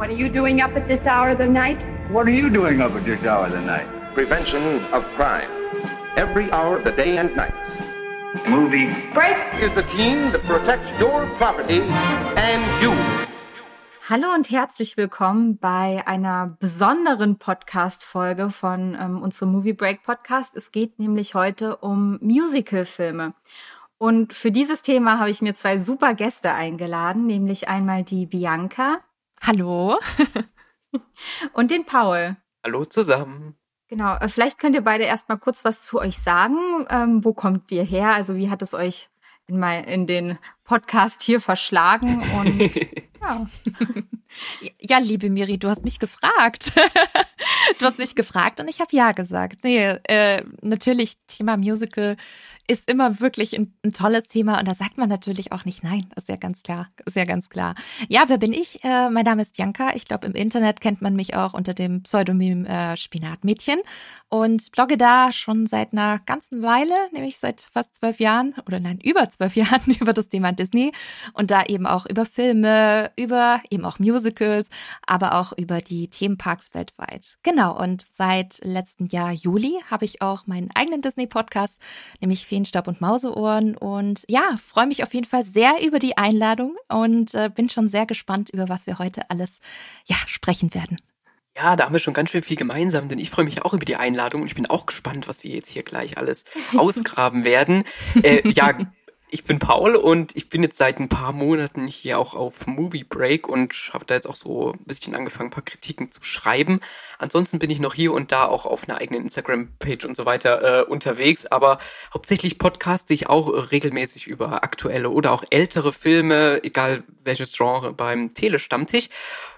What are you doing up at this hour of the night? What are you doing up at this hour of the night? Prevention of crime. Every hour of the day and night. Movie. Break! Is the team that protects your property and you. Hallo und herzlich willkommen bei einer besonderen Podcast-Folge von ähm, unserem Movie Break Podcast. Es geht nämlich heute um Musical-Filme. Und für dieses Thema habe ich mir zwei super Gäste eingeladen, nämlich einmal die Bianca. Hallo. und den Paul. Hallo zusammen. Genau, äh, vielleicht könnt ihr beide erstmal kurz was zu euch sagen. Ähm, wo kommt ihr her? Also wie hat es euch in, mein, in den Podcast hier verschlagen? Und ja. ja, liebe Miri, du hast mich gefragt. du hast mich gefragt und ich habe ja gesagt. Nee, äh, natürlich Thema Musical ist immer wirklich ein, ein, tolles Thema und da sagt man natürlich auch nicht nein. Ist ja ganz klar. Ist ja ganz klar. Ja, wer bin ich? Äh, mein Name ist Bianca. Ich glaube, im Internet kennt man mich auch unter dem Pseudonym äh, Spinatmädchen und blogge da schon seit einer ganzen Weile, nämlich seit fast zwölf Jahren oder nein, über zwölf Jahren über das Thema Disney und da eben auch über Filme, über eben auch Musicals, aber auch über die Themenparks weltweit. Genau. Und seit letztem Jahr Juli habe ich auch meinen eigenen Disney-Podcast, nämlich Feenstaub und Mauseohren. Und ja, freue mich auf jeden Fall sehr über die Einladung und äh, bin schon sehr gespannt, über was wir heute alles ja, sprechen werden. Ja, da haben wir schon ganz schön viel gemeinsam, denn ich freue mich auch über die Einladung und ich bin auch gespannt, was wir jetzt hier gleich alles ausgraben werden. Äh, ja, ich bin Paul und ich bin jetzt seit ein paar Monaten hier auch auf Movie Break und habe da jetzt auch so ein bisschen angefangen, ein paar Kritiken zu schreiben. Ansonsten bin ich noch hier und da auch auf einer eigenen Instagram-Page und so weiter äh, unterwegs, aber hauptsächlich podcaste ich auch regelmäßig über aktuelle oder auch ältere Filme, egal welches Genre, beim Telestammtisch.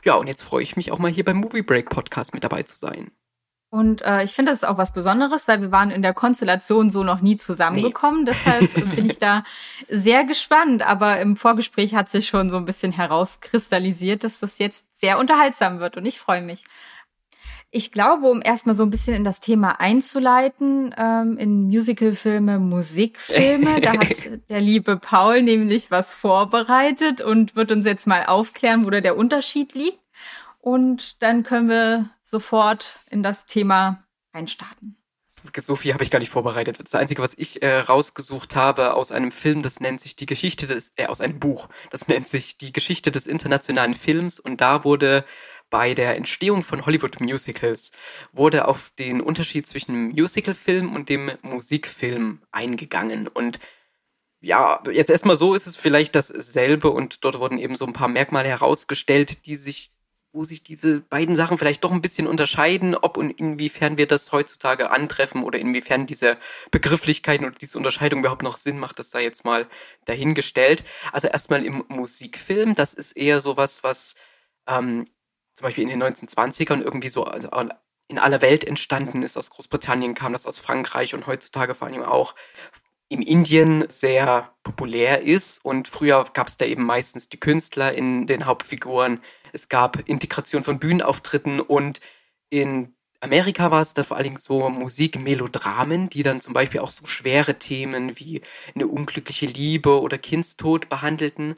Ja, und jetzt freue ich mich auch mal hier beim Movie Break Podcast mit dabei zu sein. Und äh, ich finde, das ist auch was Besonderes, weil wir waren in der Konstellation so noch nie zusammengekommen. Nee. Deshalb bin ich da sehr gespannt. Aber im Vorgespräch hat sich schon so ein bisschen herauskristallisiert, dass das jetzt sehr unterhaltsam wird. Und ich freue mich. Ich glaube, um erstmal so ein bisschen in das Thema einzuleiten, ähm, in Musicalfilme, Musikfilme, da hat der liebe Paul nämlich was vorbereitet und wird uns jetzt mal aufklären, wo da der Unterschied liegt. Und dann können wir sofort in das Thema reinstarten. So viel habe ich gar nicht vorbereitet. Das Einzige, was ich äh, rausgesucht habe aus einem Film, das nennt sich die Geschichte des, äh, aus einem Buch, das nennt sich die Geschichte des internationalen Films und da wurde bei der Entstehung von Hollywood Musicals wurde auf den Unterschied zwischen Musicalfilm und dem Musikfilm eingegangen und ja, jetzt erstmal so ist es vielleicht dasselbe und dort wurden eben so ein paar Merkmale herausgestellt, die sich wo sich diese beiden Sachen vielleicht doch ein bisschen unterscheiden, ob und inwiefern wir das heutzutage antreffen oder inwiefern diese Begrifflichkeiten oder diese Unterscheidung überhaupt noch Sinn macht, das sei jetzt mal dahingestellt. Also erstmal im Musikfilm, das ist eher sowas, was ähm, zum Beispiel in den 1920ern irgendwie so in aller Welt entstanden ist. Aus Großbritannien kam das aus Frankreich und heutzutage vor allem auch in Indien sehr populär ist. Und früher gab es da eben meistens die Künstler in den Hauptfiguren, es gab Integration von Bühnenauftritten und in Amerika war es dann vor allen Dingen so Musikmelodramen, die dann zum Beispiel auch so schwere Themen wie eine unglückliche Liebe oder Kindstod behandelten.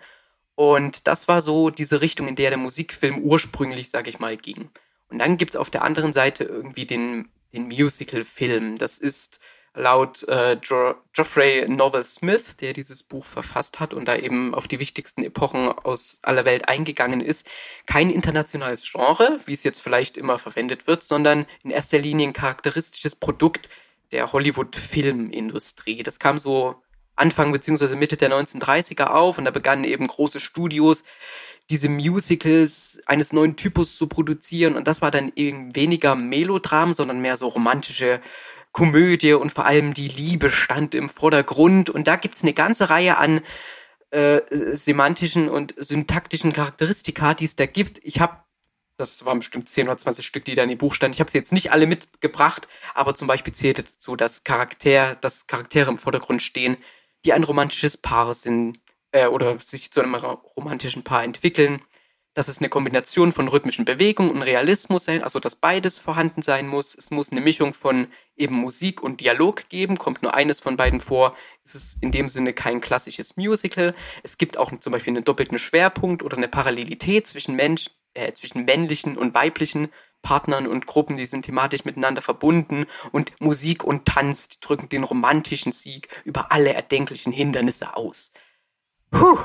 Und das war so diese Richtung, in der der Musikfilm ursprünglich, sage ich mal, ging. Und dann gibt's auf der anderen Seite irgendwie den, den Musical-Film. Das ist laut äh, jo Geoffrey Novel Smith, der dieses Buch verfasst hat und da eben auf die wichtigsten Epochen aus aller Welt eingegangen ist, kein internationales Genre, wie es jetzt vielleicht immer verwendet wird, sondern in erster Linie ein charakteristisches Produkt der Hollywood-Filmindustrie. Das kam so Anfang beziehungsweise Mitte der 1930er auf und da begannen eben große Studios, diese Musicals eines neuen Typus zu produzieren und das war dann eben weniger Melodram, sondern mehr so romantische Komödie und vor allem die Liebe stand im Vordergrund. Und da gibt's eine ganze Reihe an äh, semantischen und syntaktischen Charakteristika, die es da gibt. Ich habe, das waren bestimmt 10 oder 20 Stück, die da in dem Buch standen. Ich habe sie jetzt nicht alle mitgebracht, aber zum Beispiel zählt dazu, dass Charakter, dass Charaktere im Vordergrund stehen, die ein romantisches Paar sind äh, oder sich zu einem romantischen Paar entwickeln dass es eine Kombination von rhythmischen Bewegungen und Realismus sein, also dass beides vorhanden sein muss. Es muss eine Mischung von eben Musik und Dialog geben. Kommt nur eines von beiden vor, ist es in dem Sinne kein klassisches Musical. Es gibt auch zum Beispiel einen doppelten Schwerpunkt oder eine Parallelität zwischen Mensch, äh, zwischen männlichen und weiblichen Partnern und Gruppen, die sind thematisch miteinander verbunden und Musik und Tanz drücken den romantischen Sieg über alle erdenklichen Hindernisse aus. Puh,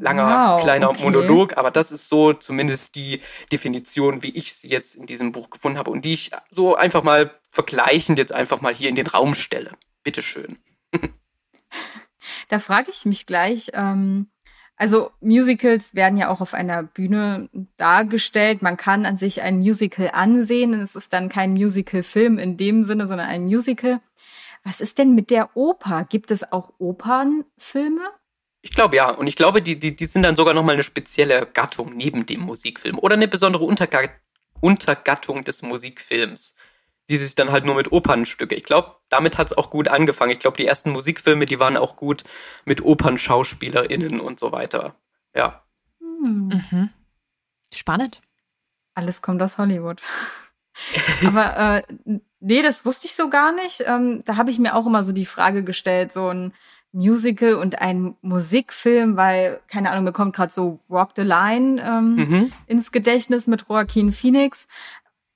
langer Wow, kleiner okay. Monolog, aber das ist so zumindest die Definition, wie ich sie jetzt in diesem Buch gefunden habe und die ich so einfach mal vergleichend jetzt einfach mal hier in den Raum stelle. Bitteschön. Da frage ich mich gleich, ähm, also Musicals werden ja auch auf einer Bühne dargestellt. Man kann an sich ein Musical ansehen. Es ist dann kein Musical-Film in dem Sinne, sondern ein Musical. Was ist denn mit der Oper? Gibt es auch Opernfilme? Ich glaube ja, und ich glaube, die, die, die sind dann sogar nochmal eine spezielle Gattung neben dem Musikfilm oder eine besondere Unterga Untergattung des Musikfilms, die sich dann halt nur mit Opernstücke. Ich glaube, damit hat es auch gut angefangen. Ich glaube, die ersten Musikfilme, die waren auch gut mit OpernschauspielerInnen und so weiter. Ja. Hm. Mhm. Spannend. Alles kommt aus Hollywood. Aber äh, nee, das wusste ich so gar nicht. Ähm, da habe ich mir auch immer so die Frage gestellt, so ein Musical und ein Musikfilm, weil, keine Ahnung, mir kommt gerade so Walk the Line ähm, Mhm. ins Gedächtnis mit Joaquin Phoenix.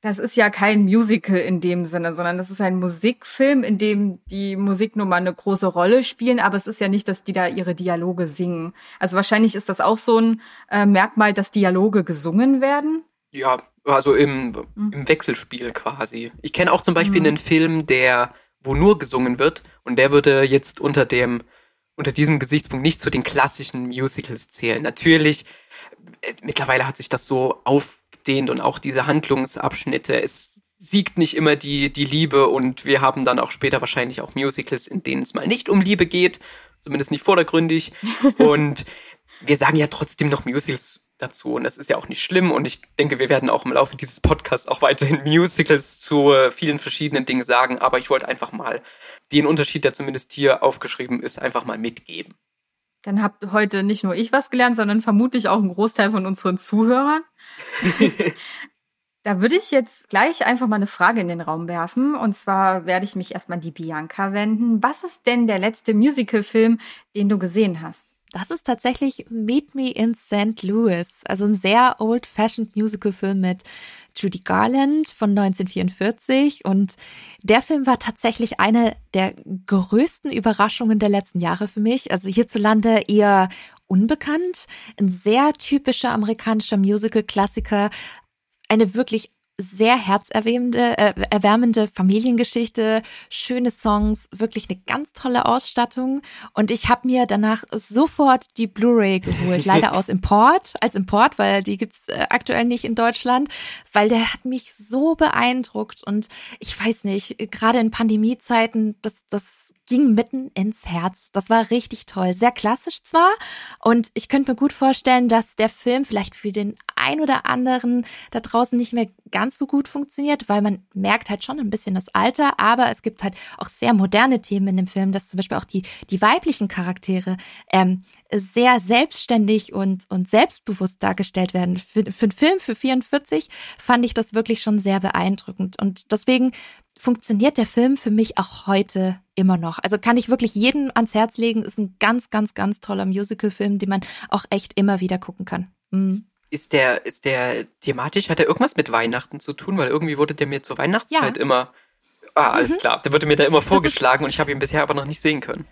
Das ist ja kein Musical in dem Sinne, sondern das ist ein Musikfilm, in dem die Musiknummer eine große Rolle spielen, aber es ist ja nicht, dass die da ihre Dialoge singen. Also wahrscheinlich ist das auch so ein äh, Merkmal, dass Dialoge gesungen werden. Ja, also im, Mhm. im Wechselspiel quasi. Ich kenne auch zum Beispiel Mhm. einen Film, der, wo nur gesungen wird und der würde jetzt unter dem, unter diesem Gesichtspunkt nicht zu den klassischen Musicals zählen. Natürlich, äh, mittlerweile hat sich das so aufgedehnt und auch diese Handlungsabschnitte, es siegt nicht immer die, die Liebe und wir haben dann auch später wahrscheinlich auch Musicals, in denen es mal nicht um Liebe geht, zumindest nicht vordergründig. und wir sagen ja trotzdem noch Musicals dazu und das ist ja auch nicht schlimm und ich denke, wir werden auch im Laufe dieses Podcasts auch weiterhin Musicals zu äh, vielen verschiedenen Dingen sagen, aber ich wollte einfach mal den Unterschied, der zumindest hier aufgeschrieben ist, einfach mal mitgeben. Dann habt heute nicht nur ich was gelernt, sondern vermutlich auch ein Großteil von unseren Zuhörern. Da würde ich jetzt gleich einfach mal eine Frage in den Raum werfen. Und zwar werde ich mich erstmal an die Bianca wenden. Was ist denn der letzte Musicalfilm, den du gesehen hast? Das ist tatsächlich Meet Me in St. Louis, also ein sehr old-fashioned Musical-Film mit Judy Garland von 1944. Und der Film war tatsächlich eine der größten Überraschungen der letzten Jahre für mich. Also hierzulande eher unbekannt. Ein sehr typischer amerikanischer Musical-Klassiker. Eine wirklich sehr herzerwärmende äh, erwärmende Familiengeschichte, schöne Songs, wirklich eine ganz tolle Ausstattung. Und ich habe mir danach sofort die Blu-ray geholt, leider aus Import, als Import, weil die gibt's äh, aktuell nicht in Deutschland, weil der hat mich so beeindruckt. Und ich weiß nicht, gerade in Pandemiezeiten, das, das ging mitten ins Herz. Das war richtig toll. Sehr klassisch zwar. Und ich könnte mir gut vorstellen, dass der Film vielleicht für den ein oder anderen da draußen nicht mehr ganz so gut funktioniert, weil man merkt halt schon ein bisschen das Alter, aber es gibt halt auch sehr moderne Themen in dem Film, dass zum Beispiel auch die, die weiblichen Charaktere ähm, sehr selbstständig und, und selbstbewusst dargestellt werden. Für, für einen Film für 44 fand ich das wirklich schon sehr beeindruckend. Und deswegen funktioniert der Film für mich auch heute immer noch. Also kann ich wirklich jeden ans Herz legen. Ist ein ganz, ganz, ganz toller Musical-Film, den man auch echt immer wieder gucken kann. Mhm. Ist der, ist der thematisch, hat er irgendwas mit Weihnachten zu tun? Weil irgendwie wurde der mir zur Weihnachtszeit Ja. immer. Ah, alles Mhm. klar. Der wurde mir da immer vorgeschlagen und ich habe ihn bisher aber noch nicht sehen können.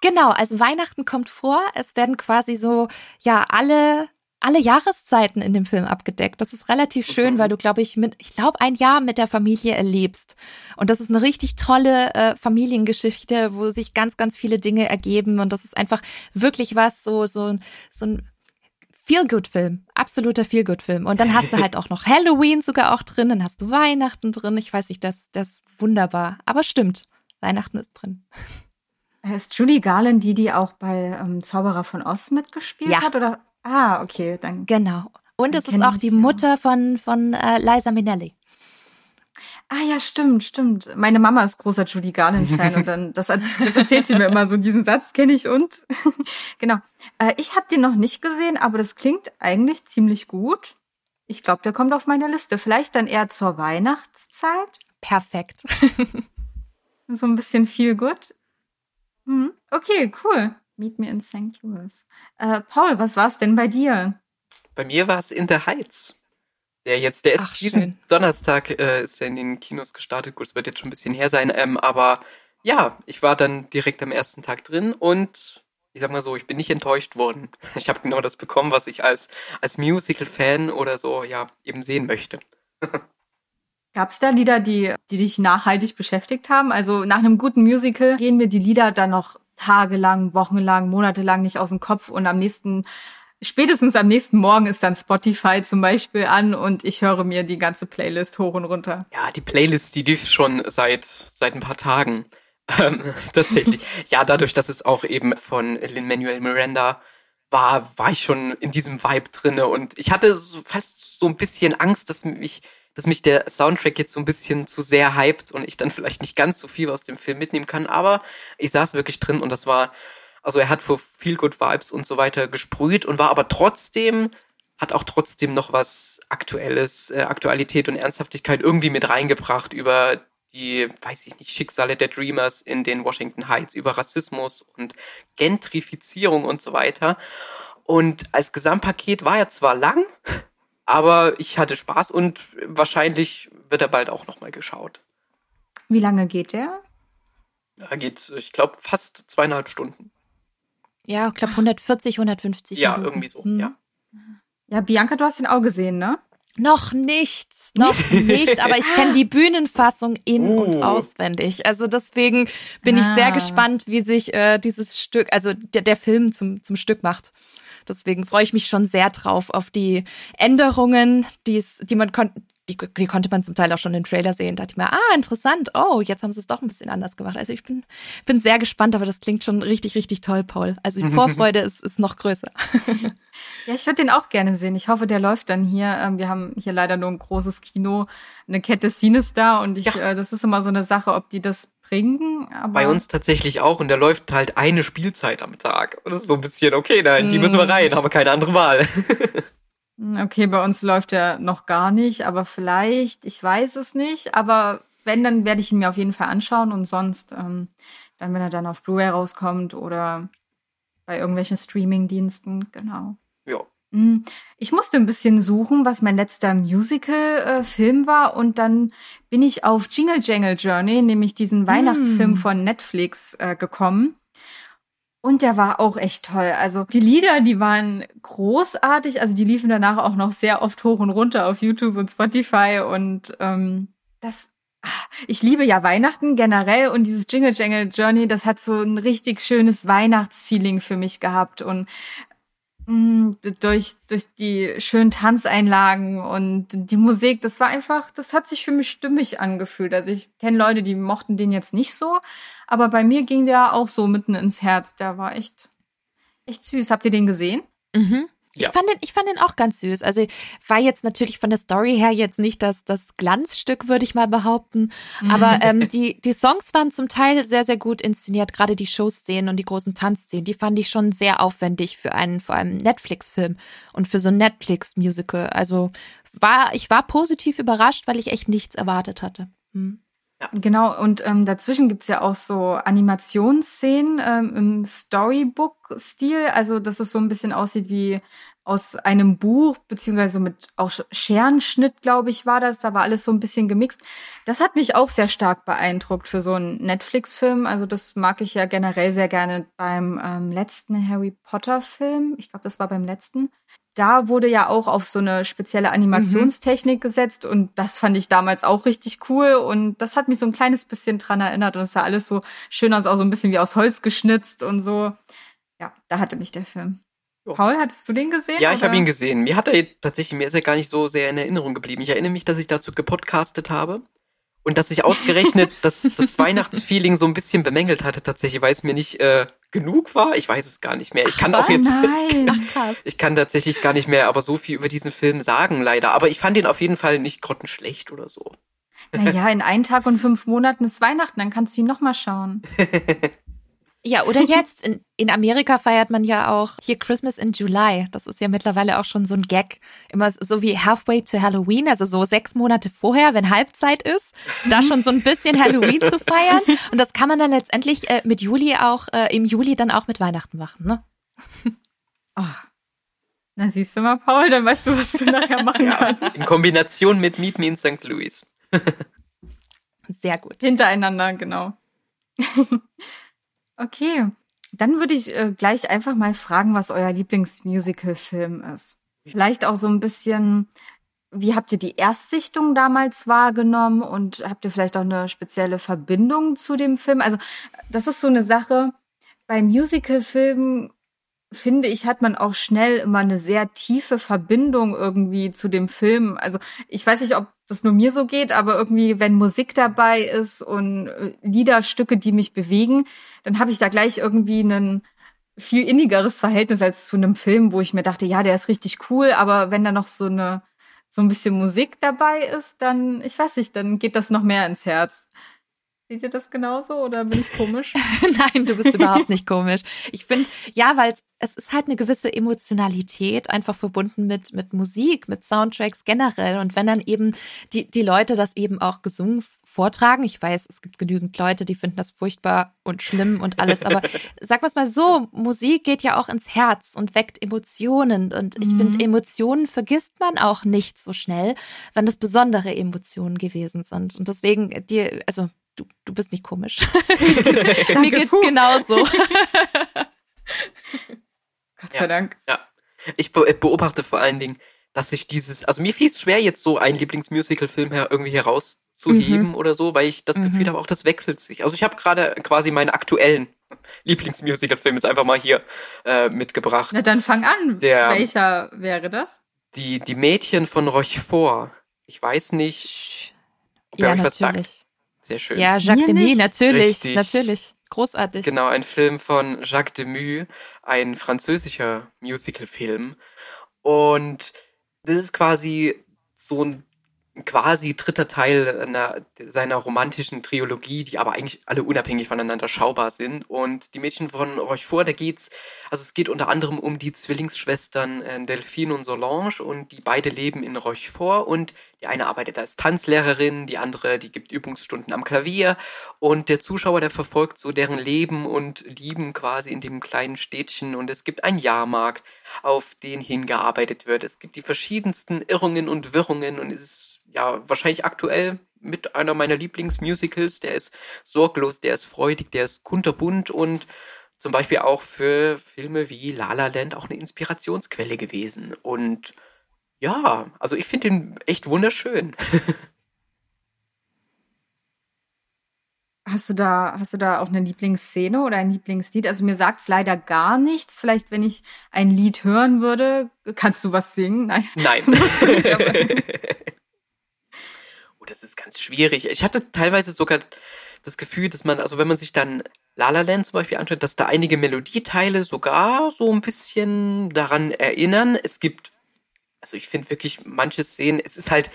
Genau, also Weihnachten kommt vor. Es werden quasi so, ja, alle, alle Jahreszeiten in dem Film abgedeckt. Das ist relativ schön, weil du, glaube ich, mit, ich glaube, ein Jahr mit der Familie erlebst. Und das ist eine richtig tolle äh, Familiengeschichte, wo sich ganz, ganz viele Dinge ergeben. Und das ist einfach wirklich was, so, so, so ein Feel-Good-Film, absoluter Feel-Good-Film. Und dann hast du halt auch noch Halloween sogar auch drin, dann hast du Weihnachten drin. Ich weiß nicht, das, das ist wunderbar. Aber stimmt, Weihnachten ist drin. Ist Julie Garland die, die auch bei ähm, Zauberer von Oz mitgespielt Ja. hat? Oder? Ah, okay, dann. Genau. Und Wir es ist auch die ja. Mutter von, von äh, Liza Minnelli. Ah ja, stimmt, stimmt. Meine Mama ist großer Judy Garland-Fan und dann das, das erzählt sie mir immer so. Diesen Satz kenne ich und genau. Äh, ich habe den noch nicht gesehen, aber das klingt eigentlich ziemlich gut. Ich glaube, der kommt auf meine Liste. Vielleicht dann eher zur Weihnachtszeit. Perfekt. So ein bisschen viel gut. Hm. Okay, cool. Meet me in St. Louis. Äh, Paul, was war's denn bei dir? Bei mir war es In the Heights. Der jetzt, der ist Ach, diesen schön. Donnerstag äh, ist er in den Kinos gestartet. Gut, es wird jetzt schon ein bisschen her sein, ähm, aber ja, ich war dann direkt am ersten Tag drin und ich sag mal so, ich bin nicht enttäuscht worden. Ich habe genau das bekommen, was ich als als Musical-Fan oder so ja eben sehen möchte. Gab es da Lieder, die, die dich nachhaltig beschäftigt haben? Also nach einem guten Musical gehen mir die Lieder dann noch tagelang, wochenlang, monatelang nicht aus dem Kopf und am nächsten, spätestens am nächsten Morgen ist dann Spotify zum Beispiel an und ich höre mir die ganze Playlist hoch und runter. Ja, die Playlist, die lief schon seit seit ein paar Tagen. Ähm, tatsächlich. ja, dadurch, dass es auch eben von Lin-Manuel Miranda war, war ich schon in diesem Vibe drinne und ich hatte so, fast so ein bisschen Angst, dass mich dass mich der Soundtrack jetzt so ein bisschen zu sehr hypt und ich dann vielleicht nicht ganz so viel aus dem Film mitnehmen kann, aber ich saß wirklich drin und das war, also er hat für Feel Good Vibes und so weiter gesprüht und war aber trotzdem, hat auch trotzdem noch was Aktuelles, äh, Aktualität und Ernsthaftigkeit irgendwie mit reingebracht über die, weiß ich nicht, Schicksale der Dreamers in den Washington Heights, über Rassismus und Gentrifizierung und so weiter. Und als Gesamtpaket war er zwar lang, aber ich hatte Spaß und wahrscheinlich wird er bald auch nochmal geschaut. Wie lange geht der? Da geht, ich glaube, fast zweieinhalb Stunden. Ja, ich glaube 140, 150 Ja, Minuten. irgendwie so, Hm. ja. Ja, Bianca, du hast den auch gesehen, ne? Noch nicht, noch nicht, aber ich kenne die Bühnenfassung in und Oh. auswendig. Also deswegen bin ich Ah. sehr gespannt, wie sich äh, dieses Stück, also der, der Film zum, zum Stück macht. Deswegen freue ich mich schon sehr drauf auf die Änderungen, die man die, die konnte man zum Teil auch schon im Trailer sehen. Da dachte ich mir, ah, interessant. Oh, jetzt haben sie es doch ein bisschen anders gemacht. Also ich bin, bin sehr gespannt, aber das klingt schon richtig, richtig toll, Paul. Also die Vorfreude ist, ist noch größer. Ja, ich würde den auch gerne sehen. Ich hoffe, der läuft dann hier. Ähm, wir haben hier leider nur ein großes Kino, eine Kette Cinestar und ich, Ja. äh, das ist immer so eine Sache, ob die das bringen. Aber Bei uns tatsächlich auch und da läuft halt eine Spielzeit am Tag. Und das ist so ein bisschen, okay, nein, die müssen wir Mm. rein, haben wir keine andere Wahl. Hm, Okay, bei uns läuft er noch gar nicht, aber vielleicht, ich weiß es nicht. Aber wenn, dann werde ich ihn mir auf jeden Fall anschauen und sonst, ähm, dann, wenn er dann auf Blu-ray rauskommt oder bei irgendwelchen Streaming-Diensten, genau. ja. Hm, Ich musste ein bisschen suchen, was mein letzter Musical-Film war und dann bin ich auf Jingle Jangle Journey, nämlich diesen Weihnachtsfilm von Netflix, äh, gekommen. Und der war auch echt toll. Also die Lieder, die waren großartig. Also die liefen danach auch noch sehr oft hoch und runter auf YouTube und Spotify. Und ähm, das, ah, ich liebe ja Weihnachten generell und dieses Jingle Jangle Journey, das hat so ein richtig schönes Weihnachtsfeeling für mich gehabt. Und mh, d- durch, durch die schönen Tanzeinlagen und die Musik, das war einfach, das hat sich für mich stimmig angefühlt. Also ich kenne Leute, die mochten den jetzt nicht so, aber bei mir ging der auch so mitten ins Herz. Der war echt, echt süß. Habt ihr den gesehen? Mhm. Ja. Ich, fand den, ich fand den auch ganz süß. Also war jetzt natürlich von der Story her jetzt nicht das, das Glanzstück, würde ich mal behaupten. Aber ähm, die, die Songs waren zum Teil sehr, sehr gut inszeniert. Gerade die Showszenen und die großen Tanzszenen, die fand ich schon sehr aufwendig für einen, vor allem Netflix-Film und für so ein Netflix-Musical. Also war, ich war positiv überrascht, weil ich echt nichts erwartet hatte. Hm. Genau, und ähm, dazwischen gibt's ja auch so Animationsszenen ähm, im Storybook-Stil, also dass es so ein bisschen aussieht wie aus einem Buch, beziehungsweise mit auch Scherenschnitt, glaube ich, war das. Da war alles so ein bisschen gemixt. Das hat mich auch sehr stark beeindruckt für so einen Netflix-Film. Also das mag ich ja generell sehr gerne beim ähm, letzten Harry Potter-Film. Ich glaube, das war beim letzten da wurde ja auch auf so eine spezielle Animationstechnik gesetzt und das fand ich damals auch richtig cool und das hat mich so ein kleines bisschen dran erinnert und es sah alles so schön aus, auch so ein bisschen wie aus Holz geschnitzt und so. Ja, da hatte mich der Film. Paul, hattest du den gesehen? Ja, ich habe ihn gesehen. Mir hat er tatsächlich, mir ist er gar nicht so sehr in Erinnerung geblieben. Ich erinnere mich, dass ich dazu gepodcastet habe und dass ich ausgerechnet das, das Weihnachtsfeeling so ein bisschen bemängelt hatte tatsächlich, weil es mir nicht äh, genug war. Ich weiß es gar nicht mehr. Ich kann auch Oh jetzt, nein. Ach krass. ich kann tatsächlich gar nicht mehr aber so viel über diesen Film sagen, leider. Aber ich fand ihn auf jeden Fall nicht grottenschlecht oder so. Naja, in einen Tag und fünf Monaten ist Weihnachten, dann kannst du ihn nochmal schauen. Ja, oder jetzt, in, in Amerika feiert man ja auch hier Christmas in July. Das ist ja mittlerweile auch schon so ein Gag. Immer so wie halfway to Halloween, also so sechs Monate vorher, wenn Halbzeit ist, da schon so ein bisschen Halloween zu feiern. Und das kann man dann letztendlich äh, mit Juli auch, äh, im Juli dann auch mit Weihnachten machen, ne? Ach, Na, siehst du mal, Paul, dann weißt du, was du nachher machen kannst. In Kombination mit Meet Me in St. Louis. Sehr gut. Hintereinander, genau. okay, dann würde ich äh, gleich einfach mal fragen, was euer Lieblingsmusical-Film ist. Vielleicht auch so ein bisschen, wie habt ihr die Erstsichtung damals wahrgenommen und habt ihr vielleicht auch eine spezielle Verbindung zu dem Film? Also, das ist so eine Sache. Bei Musical-Filmen finde ich, hat man auch schnell immer eine sehr tiefe Verbindung irgendwie zu dem Film. Also ich weiß nicht, ob das nur mir so geht, aber irgendwie, wenn Musik dabei ist und äh, Liederstücke, die mich bewegen, dann habe ich da gleich irgendwie ein viel innigeres Verhältnis als zu einem Film, wo ich mir dachte, ja, der ist richtig cool, aber wenn da noch so eine so ein bisschen Musik dabei ist, dann, ich weiß nicht, dann geht das noch mehr ins Herz. Seht ihr das genauso oder bin ich komisch? Nein, du bist überhaupt nicht komisch. Ich finde, ja, weil es ist halt eine gewisse Emotionalität einfach verbunden mit, mit Musik, mit Soundtracks generell. Und wenn dann eben die, die Leute das eben auch gesungen vortragen, ich weiß, es gibt genügend Leute, die finden das furchtbar und schlimm und alles, aber sag wir mal so, Musik geht ja auch ins Herz und weckt Emotionen. Und ich mhm. finde, Emotionen vergisst man auch nicht so schnell, wenn das besondere Emotionen gewesen sind. Und deswegen, dir, also du, du bist nicht komisch. Mir geht's puh. genauso. Gott sei ja, Dank. Ja. Ich beobachte vor allen Dingen, dass sich dieses, also mir fiel es schwer, jetzt so einen Lieblingsmusical-Film her irgendwie herauszuheben mhm. oder so, weil ich das mhm. Gefühl habe, auch das wechselt sich. Also ich habe gerade quasi meinen aktuellen Lieblingsmusical-Film jetzt einfach mal hier äh, mitgebracht. Na dann fang an. Der, Welcher wäre das? Die, die Mädchen von Rochefort. Ich weiß nicht, ob ja, euch was sagt. Sehr schön. Ja, Jacques Demy, natürlich, Richtig. natürlich. Großartig. Genau, ein Film von Jacques Demy, ein französischer Musicalfilm. Und das ist quasi so ein quasi dritter Teil einer, seiner romantischen Trilogie, die aber eigentlich alle unabhängig voneinander schaubar sind. Und die Mädchen von Rochefort, da geht's, also es geht unter anderem um die Zwillingsschwestern äh, Delphine und Solange und die beide leben in Rochefort und die eine arbeitet als Tanzlehrerin, die andere, die gibt Übungsstunden am Klavier und der Zuschauer, der verfolgt so deren Leben und Lieben quasi in dem kleinen Städtchen und es gibt einen Jahrmarkt, auf den hingearbeitet wird. Es gibt die verschiedensten Irrungen und Wirrungen und es ist ja, wahrscheinlich aktuell mit einer meiner Lieblingsmusicals. Der ist sorglos, der ist freudig, der ist kunterbunt und zum Beispiel auch für Filme wie La La Land auch eine Inspirationsquelle gewesen. Und ja, also ich finde ihn echt wunderschön. Hast du da, hast du da auch eine Lieblingsszene oder ein Lieblingslied? Also mir sagt's leider gar nichts. Vielleicht, wenn ich ein Lied hören würde, kannst du was singen? Nein. Nein. Oh, das ist ganz schwierig. Ich hatte teilweise sogar das Gefühl, dass man, also wenn man sich dann La La Land zum Beispiel anschaut, dass da einige Melodieteile sogar so ein bisschen daran erinnern. Es gibt, also ich finde wirklich manche Szenen, es ist halt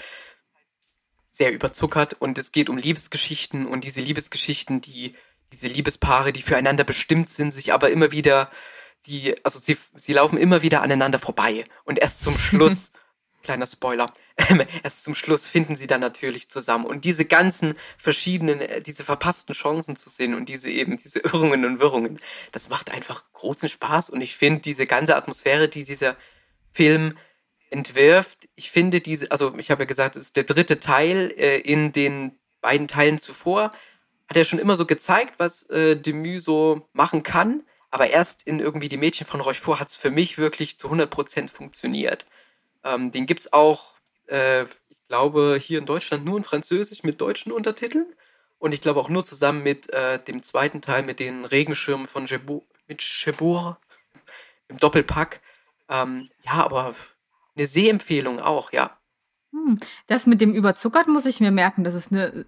sehr überzuckert und es geht um Liebesgeschichten und diese Liebesgeschichten, die, diese Liebespaare, die füreinander bestimmt sind, sich aber immer wieder, sie, also sie, sie laufen immer wieder aneinander vorbei und erst zum Schluss kleiner Spoiler, erst zum Schluss finden sie dann natürlich zusammen. Und diese ganzen verschiedenen, äh, diese verpassten Chancen zu sehen und diese eben, diese Irrungen und Wirrungen, das macht einfach großen Spaß. Und ich finde diese ganze Atmosphäre, die dieser Film entwirft, ich finde diese, also ich habe ja gesagt, es ist der dritte Teil äh, in den beiden Teilen zuvor, hat er schon immer so gezeigt, was äh, Demy so machen kann. Aber erst in irgendwie die Mädchen von Rochefort hat es für mich wirklich zu 100% funktioniert. Ähm, den gibt's auch, äh, ich glaube, hier in Deutschland nur in Französisch mit deutschen Untertiteln. Und ich glaube auch nur zusammen mit äh, dem zweiten Teil mit den Regenschirmen von Jebo mit Chebour im Doppelpack. Ähm, ja, aber eine Sehempfehlung auch, ja. Hm, das mit dem Überzuckert muss ich mir merken. Das ist eine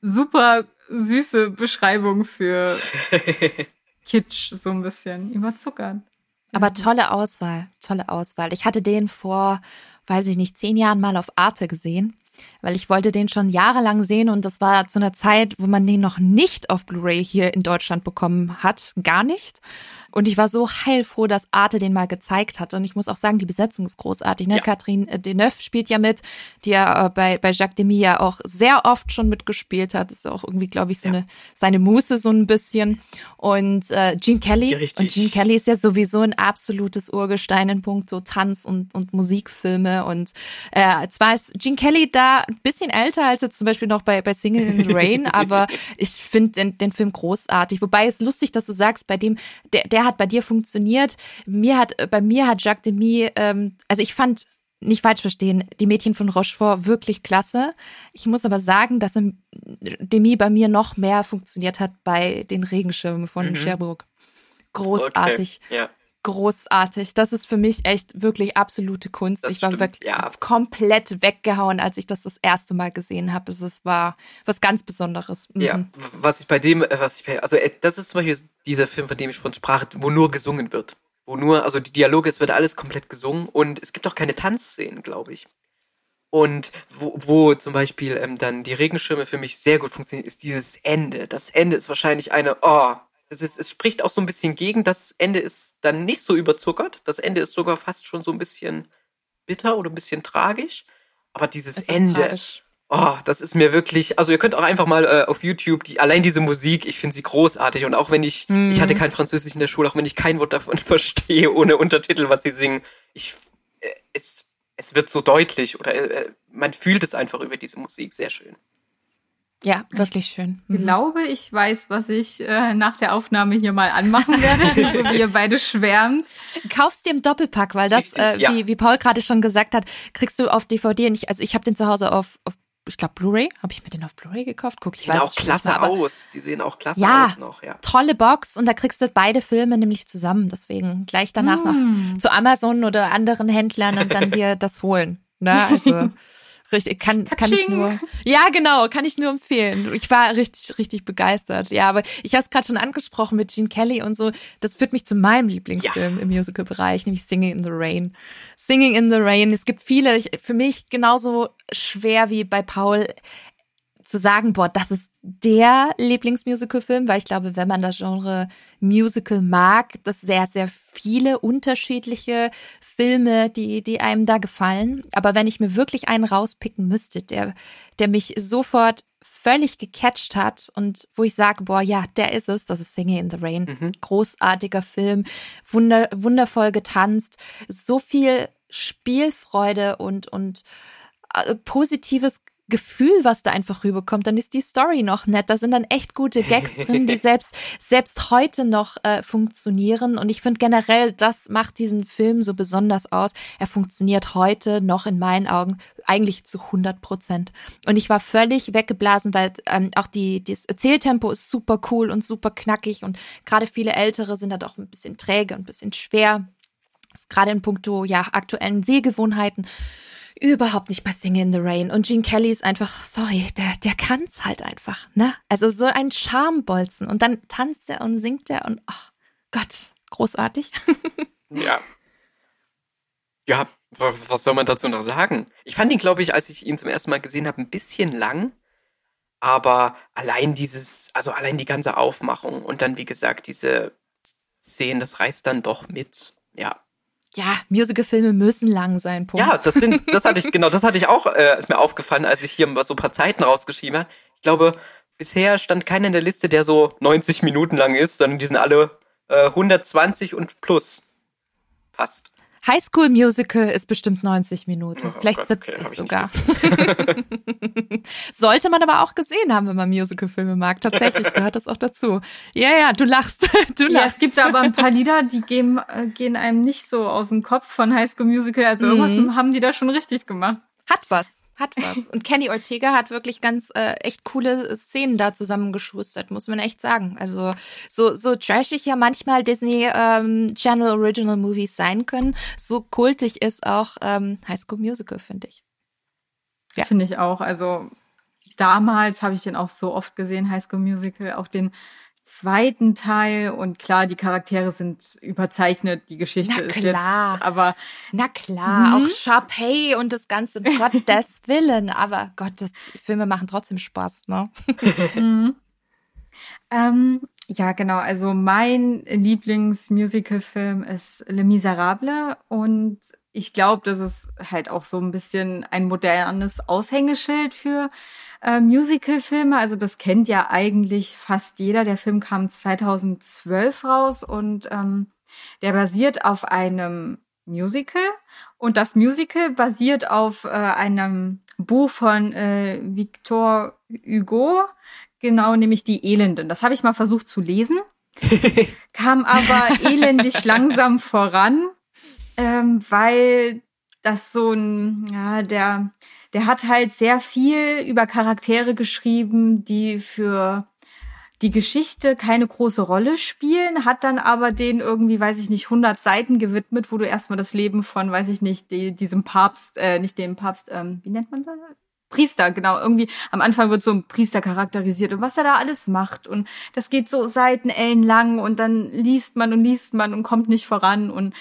super süße Beschreibung für Kitsch, so ein bisschen. Überzuckert. Aber mhm. tolle Auswahl, tolle Auswahl. Ich hatte den vor, weiß ich nicht, zehn Jahren mal auf Arte gesehen, weil ich wollte den schon jahrelang sehen und das war zu einer Zeit, wo man den noch nicht auf Blu-ray hier in Deutschland bekommen hat, gar nicht. Und ich war so heilfroh, dass Arte den mal gezeigt hat. Und ich muss auch sagen, die Besetzung ist großartig. Ne? Ja. Catherine äh, Deneuve spielt ja mit, die ja äh, bei, bei Jacques Demy ja auch sehr oft schon mitgespielt hat. Ist auch irgendwie, glaube ich, so Ja. eine seine Muße so ein bisschen. Und äh, Gene Kelly. Richtig. Und Gene Kelly ist ja sowieso ein absolutes Urgestein in puncto Tanz und, und Musikfilme. Und äh, zwar ist Gene Kelly da ein bisschen älter als jetzt zum Beispiel noch bei, bei Singing in the Rain, aber ich finde den, den Film großartig. Wobei es lustig, dass du sagst, bei dem, der, der hat bei dir funktioniert. Mir hat, bei mir hat Jacques Demy, ähm, also ich fand, nicht falsch verstehen, die Mädchen von Rochefort wirklich klasse. Ich muss aber sagen, dass im Demi bei mir noch mehr funktioniert hat bei den Regenschirmen von Mhm. Cherbourg. Großartig Okay. Ja. Großartig. Das ist für mich echt wirklich absolute Kunst. Das ich war stimmt, wirklich ja. komplett weggehauen, als ich das das erste Mal gesehen habe. Es ist- war was ganz Besonderes. Mhm. Ja, was ich bei dem, äh, was ich bei, also äh, das ist zum Beispiel dieser Film, von dem ich von sprach, wo nur gesungen wird. Wo nur, also die Dialoge, es wird alles komplett gesungen und es gibt auch keine Tanzszenen, glaube ich. Und wo, wo zum Beispiel ähm, dann die Regenschirme für mich sehr gut funktionieren, ist dieses Ende. Das Ende ist wahrscheinlich eine, oh, es, ist, es spricht auch so ein bisschen gegen. Das Ende ist dann nicht so überzuckert. Das Ende ist sogar fast schon so ein bisschen bitter oder ein bisschen tragisch. Aber dieses Ende, tragisch. Oh, das ist mir wirklich, also ihr könnt auch einfach mal äh, auf YouTube, die, allein diese Musik, ich finde sie großartig und auch wenn ich, Mhm. ich hatte kein Französisch in der Schule, auch wenn ich kein Wort davon verstehe, ohne Untertitel, was sie singen, ich, äh, es, es wird so deutlich oder äh, man fühlt es einfach über diese Musik, sehr schön. Ja, wirklich schön. Mhm. glaube, ich weiß, was ich äh, nach der Aufnahme hier mal anmachen werde, so wie ihr beide schwärmt. Kaufst dir im Doppelpack, weil das, Richtig, äh, ja. wie, wie Paul gerade schon gesagt hat, kriegst du auf DVD nicht. Also ich habe den zu Hause auf, auf ich glaube Blu-ray. Habe ich mir den auf Blu-ray gekauft? Guck, Die ich sehen weiß auch klasse aber aus, die sehen auch klasse Ja. aus noch, ja. Tolle Box und da kriegst du beide Filme nämlich zusammen. Deswegen gleich danach Mm. noch zu Amazon oder anderen Händlern und dann dir das holen. Ne? Also richtig, kann, kann ich nur. Ja, genau, kann ich nur empfehlen. Ich war richtig, richtig begeistert. Ja, aber ich habe es gerade schon angesprochen mit Gene Kelly und so. Das führt mich zu meinem Lieblingsfilm im Musical-Bereich, nämlich Singing in the Rain. Singing in the Rain. Es gibt viele, ich, für mich genauso schwer wie bei Paul zu sagen, boah, das ist der Lieblingsmusical-Film, weil ich glaube, wenn man das Genre Musical mag, gibt es sehr, sehr viele unterschiedliche Filme, die, die einem da gefallen. Aber wenn ich mir wirklich einen rauspicken müsste, der, der mich sofort völlig gecatcht hat und wo ich sage, boah, ja, der ist es, das ist Singing in the Rain. Mhm. Großartiger Film, wunder, wundervoll getanzt, so viel Spielfreude und, und äh, positives Gefühl, was da einfach rüberkommt, dann ist die Story noch nett. Da sind dann echt gute Gags drin, die selbst, selbst heute noch äh, funktionieren. Und ich finde generell, das macht diesen Film so besonders aus. Er funktioniert heute noch in meinen Augen eigentlich zu 100 Prozent. Und ich war völlig weggeblasen, weil ähm, auch die, das Erzähltempo ist super cool und super knackig. Und gerade viele Ältere sind da doch ein bisschen träge und ein bisschen schwer. Gerade in puncto ja, aktuellen Sehgewohnheiten überhaupt nicht bei Singing in the Rain. Und Gene Kelly ist einfach, sorry, der, der kann's halt einfach, ne? Also so ein Charmbolzen. Und dann tanzt er und singt er und, ach Gott, großartig. Ja. Ja, wa- was soll man dazu noch sagen? Ich fand ihn, glaube ich, als ich ihn zum ersten Mal gesehen habe, ein bisschen lang. Aber allein dieses, also allein die ganze Aufmachung und dann, wie gesagt, diese Szenen, das reißt dann doch mit. Ja. Ja, Musicalfilme müssen lang sein, Punkt. Ja, das sind, das hatte ich, genau, das hatte ich auch äh, mir aufgefallen, als ich hier mal so ein paar Zeiten rausgeschrieben habe. Ich glaube, bisher stand keiner in der Liste, der so 90 Minuten lang ist, sondern die sind alle äh, 120 und plus. Passt. High School Musical ist bestimmt 90 Minuten, Oh vielleicht Gott, okay, 70 hab ich sogar. Sollte man aber auch gesehen haben, wenn man Musicalfilme mag. Tatsächlich gehört das auch dazu. Ja, ja, du lachst. Du Ja, lachst. es gibt aber ein paar Lieder, die gehen, äh, gehen einem nicht so aus dem Kopf von High School Musical. Also Mhm. irgendwas haben die da schon richtig gemacht. Hat was, hat was. Und Kenny Ortega hat wirklich ganz äh, echt coole Szenen da zusammengeschustert, muss man echt sagen. Also so, so trashig ja manchmal Disney ähm, Channel Original Movies sein können, so kultig ist auch ähm, High School Musical, finde ich. Ja. Finde ich auch. Also damals habe ich den auch so oft gesehen, High School Musical, auch den zweiten Teil. Und klar, die Charaktere sind überzeichnet, die Geschichte ist jetzt, aber Na klar, Mhm. auch Sharpay und das Ganze, um Gottes Willen. Aber Gott, das, die Filme machen trotzdem Spaß, ne? Mhm. Ähm, Ja, genau. Also mein Lieblingsmusicalfilm ist Le Miserable und ich glaube, das ist halt auch so ein bisschen ein modernes Aushängeschild für äh, Musicalfilme. Also das kennt ja eigentlich fast jeder. Der Film kam 2012 raus und ähm, der basiert auf einem Musical und das Musical basiert auf äh, einem Buch von äh, Victor Hugo, genau, nämlich Die Elenden. Das habe ich mal versucht zu lesen, kam aber elendig langsam voran, ähm, weil das so ein, ja, der, der hat halt sehr viel über Charaktere geschrieben, die für die Geschichte keine große Rolle spielen, hat dann aber den irgendwie, weiß ich nicht, 100 Seiten gewidmet, wo du erstmal das Leben von, weiß ich nicht, die, diesem Papst, äh, nicht dem Papst, ähm, wie nennt man das? Priester, genau, irgendwie am Anfang wird so ein Priester charakterisiert und was er da alles macht und das geht so Seitenellen lang und dann liest man und liest man und kommt nicht voran und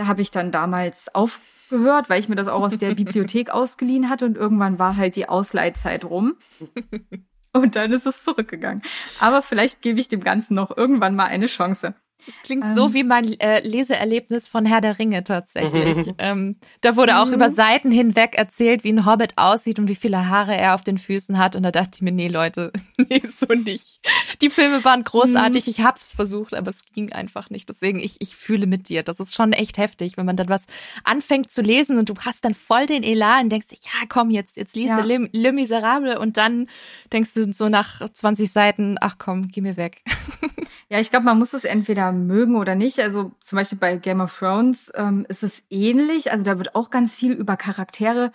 da habe ich dann damals aufgehört, weil ich mir das auch aus der Bibliothek ausgeliehen hatte und irgendwann war halt die Ausleihzeit rum. Und dann ist es zurückgegangen. Aber vielleicht gebe ich dem Ganzen noch irgendwann mal eine Chance. Das klingt ähm. so wie mein äh, Leseerlebnis von Herr der Ringe tatsächlich. ähm, da wurde auch mhm. über Seiten hinweg erzählt, wie ein Hobbit aussieht und wie viele Haare er auf den Füßen hat. Und da dachte ich mir, nee, Leute, nee, so nicht. Die Filme waren großartig. Mhm. Ich habe es versucht, aber es ging einfach nicht. Deswegen, ich, ich fühle mit dir. Das ist schon echt heftig, wenn man dann was anfängt zu lesen und du hast dann voll den Elan und denkst, ja, komm, jetzt, jetzt liest ja. Le, Le Miserable und dann denkst du so nach 20 Seiten, ach komm, geh mir weg. Ja, ich glaube, man muss es entweder mögen oder nicht. Also zum Beispiel bei Game of Thrones ähm, ist es ähnlich. Also da wird auch ganz viel über Charaktere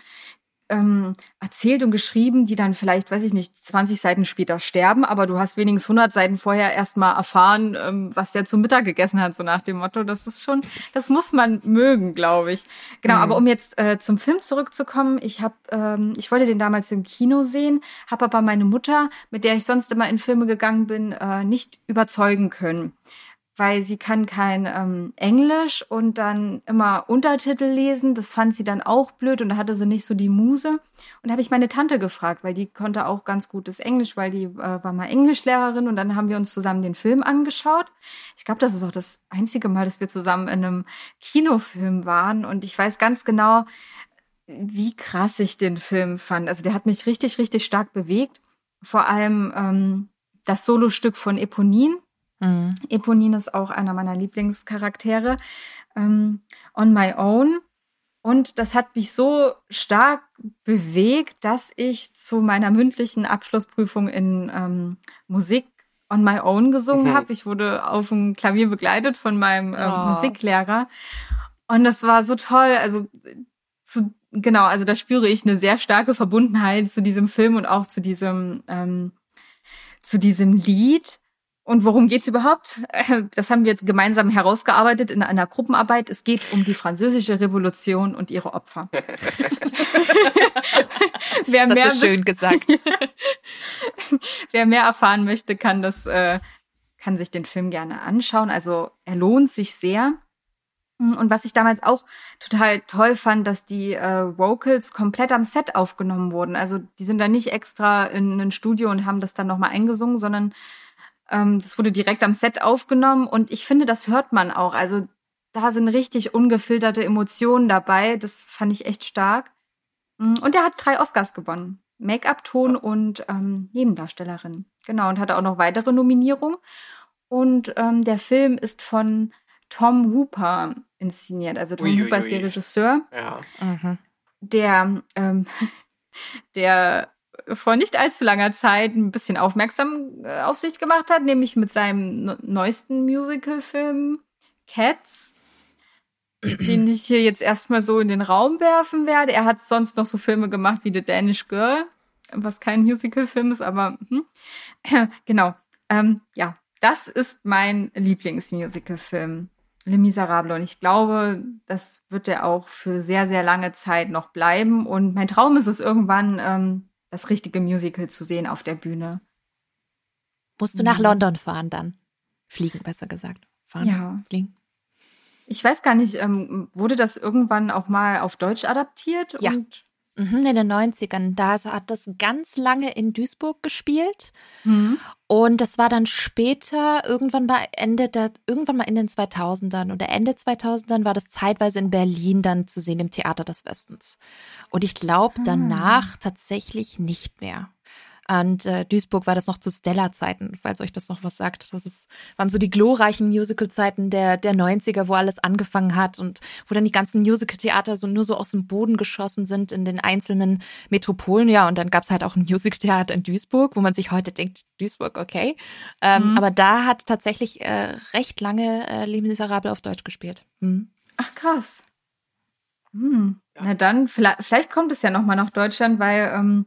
ähm, erzählt und geschrieben, die dann vielleicht, weiß ich nicht, 20 Seiten später sterben, aber du hast wenigstens 100 Seiten vorher erstmal erfahren, ähm, was der zum Mittag gegessen hat, so nach dem Motto. Das ist schon, das muss man mögen, glaube ich. Genau, mhm. aber um jetzt äh, zum Film zurückzukommen, ich habe, ähm, ich wollte den damals im Kino sehen, habe aber meine Mutter, mit der ich sonst immer in Filme gegangen bin, äh, nicht überzeugen können weil sie kann kein ähm, Englisch und dann immer Untertitel lesen. Das fand sie dann auch blöd und da hatte sie nicht so die Muse. Und da habe ich meine Tante gefragt, weil die konnte auch ganz gutes Englisch, weil die äh, war mal Englischlehrerin und dann haben wir uns zusammen den Film angeschaut. Ich glaube, das ist auch das einzige Mal, dass wir zusammen in einem Kinofilm waren und ich weiß ganz genau, wie krass ich den Film fand. Also der hat mich richtig, richtig stark bewegt. Vor allem ähm, das Solostück von Eponin Mhm. Eponin ist auch einer meiner Lieblingscharaktere. Ähm, on My Own. Und das hat mich so stark bewegt, dass ich zu meiner mündlichen Abschlussprüfung in ähm, Musik on my own gesungen mhm. habe. Ich wurde auf dem Klavier begleitet von meinem ähm, oh. Musiklehrer. Und das war so toll. Also zu, genau, also da spüre ich eine sehr starke Verbundenheit zu diesem Film und auch zu diesem, ähm, zu diesem Lied. Und worum geht's überhaupt? Das haben wir gemeinsam herausgearbeitet in einer Gruppenarbeit. Es geht um die französische Revolution und ihre Opfer. Wer das mehr hast du schön gesagt. Wer mehr erfahren möchte, kann das äh, kann sich den Film gerne anschauen. Also er lohnt sich sehr. Und was ich damals auch total toll fand, dass die äh, Vocals komplett am Set aufgenommen wurden. Also die sind da nicht extra in ein Studio und haben das dann nochmal eingesungen, sondern ähm, das wurde direkt am Set aufgenommen und ich finde, das hört man auch. Also da sind richtig ungefilterte Emotionen dabei. Das fand ich echt stark. Mm, und er hat drei Oscars gewonnen. Make-up-Ton und ähm, Nebendarstellerin. Genau, und hatte auch noch weitere Nominierungen. Und ähm, der Film ist von Tom Hooper inszeniert. Also Tom Uiuiui. Hooper ist der Regisseur. Ja. Mhm. Der, ähm, der vor nicht allzu langer Zeit ein bisschen aufmerksam äh, auf sich gemacht hat, nämlich mit seinem neuesten Musicalfilm Cats, den ich hier jetzt erstmal so in den Raum werfen werde. Er hat sonst noch so Filme gemacht wie The Danish Girl, was kein Musicalfilm ist, aber hm. genau. Ähm, ja, das ist mein Lieblingsmusicalfilm. Le Miserable. Und ich glaube, das wird er auch für sehr, sehr lange Zeit noch bleiben. Und mein Traum ist es irgendwann, ähm, das richtige Musical zu sehen auf der Bühne. Musst du nach London fahren dann? Fliegen, besser gesagt. Fahren, ja. fliegen. Ich weiß gar nicht, ähm, wurde das irgendwann auch mal auf Deutsch adaptiert? Ja. Und Mhm, in den 90ern. Da hat das ganz lange in Duisburg gespielt. Mhm. Und das war dann später, irgendwann mal Ende der, irgendwann mal in den 2000ern oder Ende 2000ern war das zeitweise in Berlin dann zu sehen im Theater des Westens. Und ich glaube danach tatsächlich nicht mehr. Und äh, Duisburg war das noch zu Stella-Zeiten, falls euch das noch was sagt. Das ist, waren so die glorreichen Musical-Zeiten der, der 90er, wo alles angefangen hat und wo dann die ganzen Musical-Theater so nur so aus dem Boden geschossen sind in den einzelnen Metropolen. Ja, und dann gab's halt auch ein Musical-Theater in Duisburg, wo man sich heute denkt, Duisburg, okay. Ähm, Mhm. Aber da hat tatsächlich äh, recht lange äh, Les Miserables auf Deutsch gespielt. Mhm. Ach krass. Hm. Na dann, vielleicht, vielleicht kommt es ja noch mal nach Deutschland, weil ähm,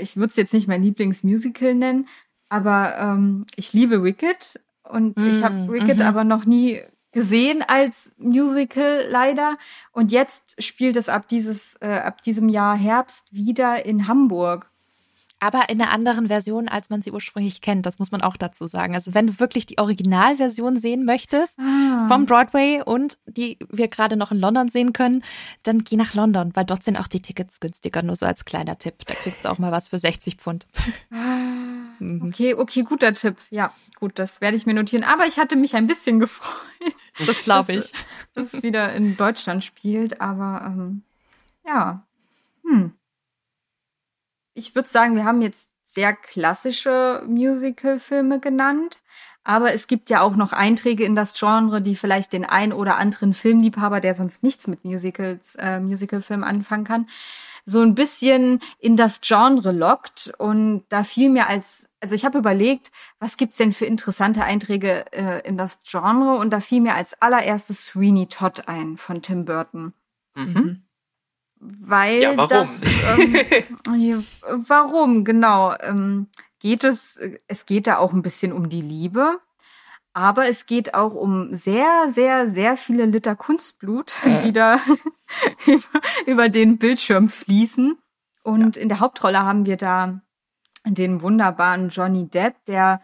ich würde es jetzt nicht mein Lieblingsmusical nennen, aber ähm, ich liebe Wicked und ich habe Mm, Wicked mhm. aber noch nie gesehen als Musical leider und jetzt spielt es ab dieses äh, ab diesem Jahr Herbst wieder in Hamburg. Aber in einer anderen Version, als man sie ursprünglich kennt. Das muss man auch dazu sagen. Also wenn du wirklich die Originalversion sehen möchtest, Ah. vom Broadway und die wir gerade noch in London sehen können, dann geh nach London, weil dort sind auch die Tickets günstiger, nur so als kleiner Tipp. Da kriegst du auch mal was für 60 Pfund. Ah, Mhm. Okay, okay, guter Tipp. Ja, gut, das werde ich mir notieren. Aber ich hatte mich ein bisschen gefreut. Das glaube ich. dass es wieder in Deutschland spielt, aber ähm, ja. Hm. Ich würde sagen, wir haben jetzt sehr klassische Musical-Filme genannt, aber es gibt ja auch noch Einträge in das Genre, die vielleicht den ein oder anderen Filmliebhaber, der sonst nichts mit Musicals, äh, Musicalfilmen anfangen kann, so ein bisschen in das Genre lockt. Und da fiel mir als, also ich habe überlegt, was gibt's denn für interessante Einträge äh, in das Genre? Und da fiel mir als allererstes Sweeney Todd ein von Tim Burton. Mhm. Weil Ja, warum? das ähm, ja, warum, genau. Ähm, geht es, es geht da auch ein bisschen um die Liebe, aber es geht auch um sehr, sehr, sehr viele Liter Kunstblut, die da über, über den Bildschirm fließen. Und in der Hauptrolle haben wir da den wunderbaren Johnny Depp, der,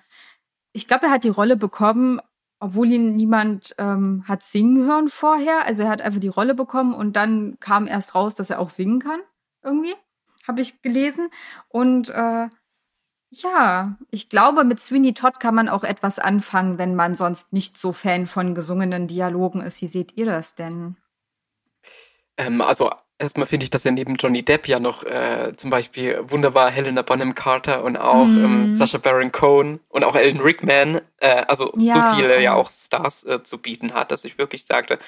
ich glaube, er hat die Rolle bekommen, obwohl ihn niemand ähm, hat singen hören vorher. Also er hat einfach die Rolle bekommen und dann kam erst raus, dass er auch singen kann. Irgendwie. Habe ich gelesen. Und äh, ja, ich glaube, mit Sweeney Todd kann man auch etwas anfangen, wenn man sonst nicht so Fan von gesungenen Dialogen ist. Wie seht ihr das denn? Ähm, also erstmal finde ich, dass er neben Johnny Depp ja noch äh, zum Beispiel wunderbar Helena Bonham Carter und auch Mhm. ähm, Sacha Baron Cohen und auch Alan Rickman, äh, also Ja, so viele ja auch Stars äh, zu bieten hat, dass ich wirklich sagte,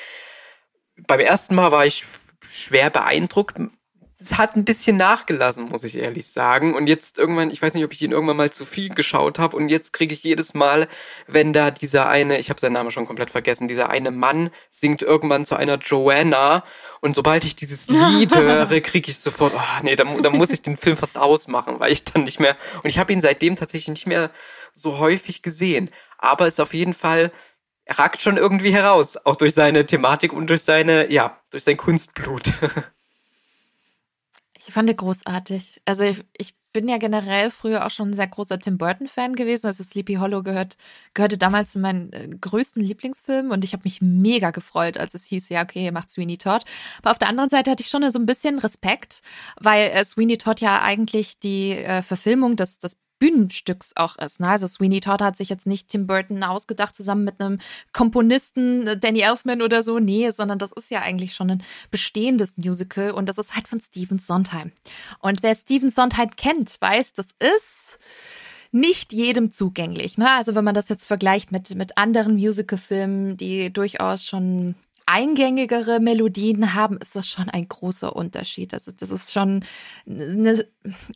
beim ersten Mal war ich schwer beeindruckt. Es hat ein bisschen nachgelassen, muss ich ehrlich sagen. Und jetzt irgendwann, ich weiß nicht, ob ich ihn irgendwann mal zu viel geschaut habe. Und jetzt kriege ich jedes Mal, wenn da dieser eine, ich habe seinen Namen schon komplett vergessen, dieser eine Mann singt irgendwann zu einer Joanna. Und sobald ich dieses Lied höre, kriege ich sofort, oh nee, da, da muss ich den Film fast ausmachen, weil ich dann nicht mehr. Und ich habe ihn seitdem tatsächlich nicht mehr so häufig gesehen. Aber ist auf jeden Fall, er ragt schon irgendwie heraus, auch durch seine Thematik und durch seine, ja, durch sein Kunstblut. Ich fand den großartig. Also ich, ich bin ja generell früher auch schon ein sehr großer Tim Burton-Fan gewesen. Also Sleepy Hollow gehört, gehörte damals zu meinen äh, größten Lieblingsfilmen und ich habe mich mega gefreut, als es hieß, ja, okay, ihr macht Sweeney Todd. Aber auf der anderen Seite hatte ich schon so ein bisschen Respekt, weil äh, Sweeney Todd ja eigentlich die äh, Verfilmung des, des Bühnenstücks auch ist. Ne? Also Sweeney Todd hat sich jetzt nicht Tim Burton ausgedacht zusammen mit einem Komponisten, äh, Danny Elfman oder so. Nee, sondern das ist ja eigentlich schon ein bestehendes Musical und das ist halt von Stephen Sondheim. Und wer Stephen Sondheim kennt, weiß, das ist nicht jedem zugänglich. Ne? Also wenn man das jetzt vergleicht mit, mit anderen Musicalfilmen, die durchaus schon eingängigere Melodien haben, ist das schon ein großer Unterschied. Also das ist schon eine,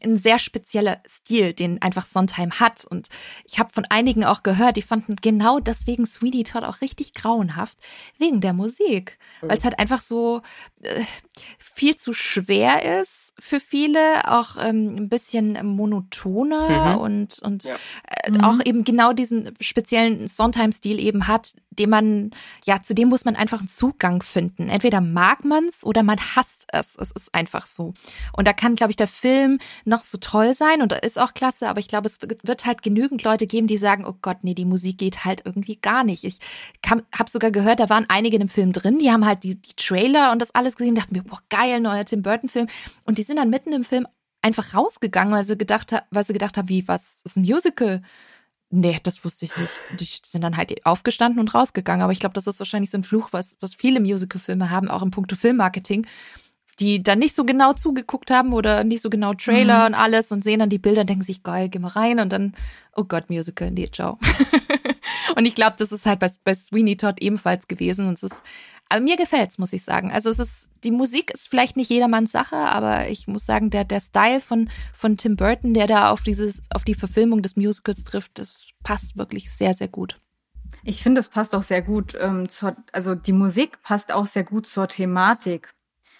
ein sehr spezieller Stil, den einfach Sondheim hat. Und ich habe von einigen auch gehört, die fanden genau deswegen Sweetie Todd auch richtig grauenhaft, wegen der Musik. Weil es halt einfach so äh, viel zu schwer ist für viele, auch ähm, ein bisschen monotoner Mhm. und, und Ja. äh, Mhm. auch eben genau diesen speziellen Sondheim-Stil eben hat, den man, ja, zu dem muss man einfach einen Zugang finden. Entweder mag man's oder man hasst es. Es ist einfach so. Und da kann, glaube ich, der Film noch so toll sein und ist auch klasse, aber ich glaube, es wird halt genügend Leute geben, die sagen, oh Gott, nee, die Musik geht halt irgendwie gar nicht. Ich habe sogar gehört, da waren einige in dem Film drin, die haben halt die, die Trailer und das alles gesehen, dachten mir, boah, geil, neuer Tim Burton-Film. Und die sind dann mitten im Film einfach rausgegangen, weil sie gedacht, weil sie gedacht haben, wie, was ist ein Musical? Nee, das wusste ich nicht. Die sind dann halt aufgestanden und rausgegangen. Aber ich glaube, das ist wahrscheinlich so ein Fluch, was, was viele Musical-Filme haben, auch im Punkto Filmmarketing, die dann nicht so genau zugeguckt haben oder nicht so genau Trailer mhm. und alles und sehen dann die Bilder und denken sich, geil, geh mal rein und dann, oh Gott, Musical, nee, ciao. und ich glaube, das ist halt bei, bei Sweeney Todd ebenfalls gewesen und es ist aber mir gefällt's, muss ich sagen. Also es ist, die Musik ist vielleicht nicht jedermanns Sache, aber ich muss sagen, der, der Style von, von Tim Burton, der da auf dieses, auf die Verfilmung des Musicals trifft, das passt wirklich sehr, sehr gut. Ich finde, es passt auch sehr gut ähm, zur, also die Musik passt auch sehr gut zur Thematik.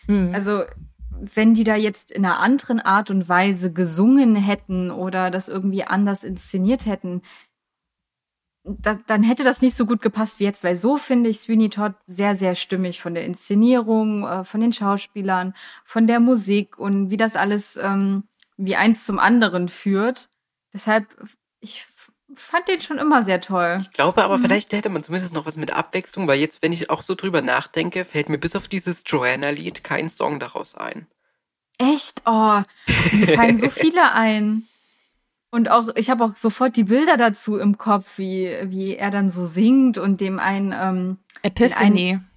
Mhm. Also wenn die da jetzt in einer anderen Art und Weise gesungen hätten oder das irgendwie anders inszeniert hätten, da, dann hätte das nicht so gut gepasst wie jetzt, weil so finde ich Sweeney Todd sehr, sehr stimmig von der Inszenierung, äh, von den Schauspielern, von der Musik und wie das alles ähm, wie eins zum anderen führt. Deshalb, ich fand den schon immer sehr toll. Ich glaube aber, mhm. vielleicht hätte man zumindest noch was mit Abwechslung, weil jetzt, wenn ich auch so drüber nachdenke, fällt mir bis auf dieses Joanna-Lied kein Song daraus ein. Echt? Oh, mir fallen so viele ein. Und auch, ich habe auch sofort die Bilder dazu im Kopf, wie, wie er dann so singt und dem einen ähm, Epiphany. Einen,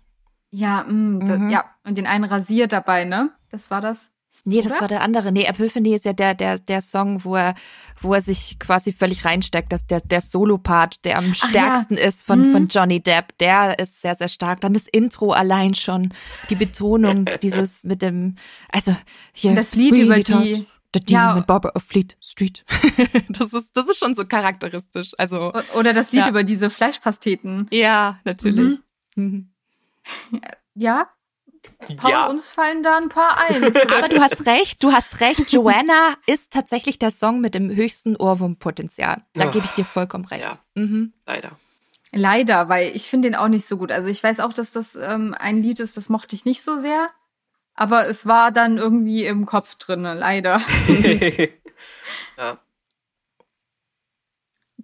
ja, mh, mm, mhm. ja, und den einen rasiert dabei, ne? Das war das. Nee, das Oder? war der andere. Nee, Epiphany ist ja der, der, der Song, wo er, wo er sich quasi völlig reinsteckt. Das, der, der Solo-Part, der am stärksten ja. ist von, mhm. von Johnny Depp, der ist sehr, sehr stark. Dann das Intro allein schon, die Betonung, dieses mit dem, also hier. Das Lied über die, The Demon ja. mit Barbara of Fleet Street. das ist, das ist schon so charakteristisch. Also. Oder das Lied ja. über diese Fleischpasteten. Ja, natürlich. Mhm. Mhm. Ja. Paul, ja. uns fallen da ein paar ein. Aber du hast recht, du hast recht. Joanna ist tatsächlich der Song mit dem höchsten Ohrwurmpotenzial. Da gebe ich dir vollkommen recht. Ja. Mhm. Leider. Leider, weil ich finde den auch nicht so gut. Also ich weiß auch, dass das ähm, ein Lied ist, das mochte ich nicht so sehr aber es war dann irgendwie im Kopf drin, leider. ja.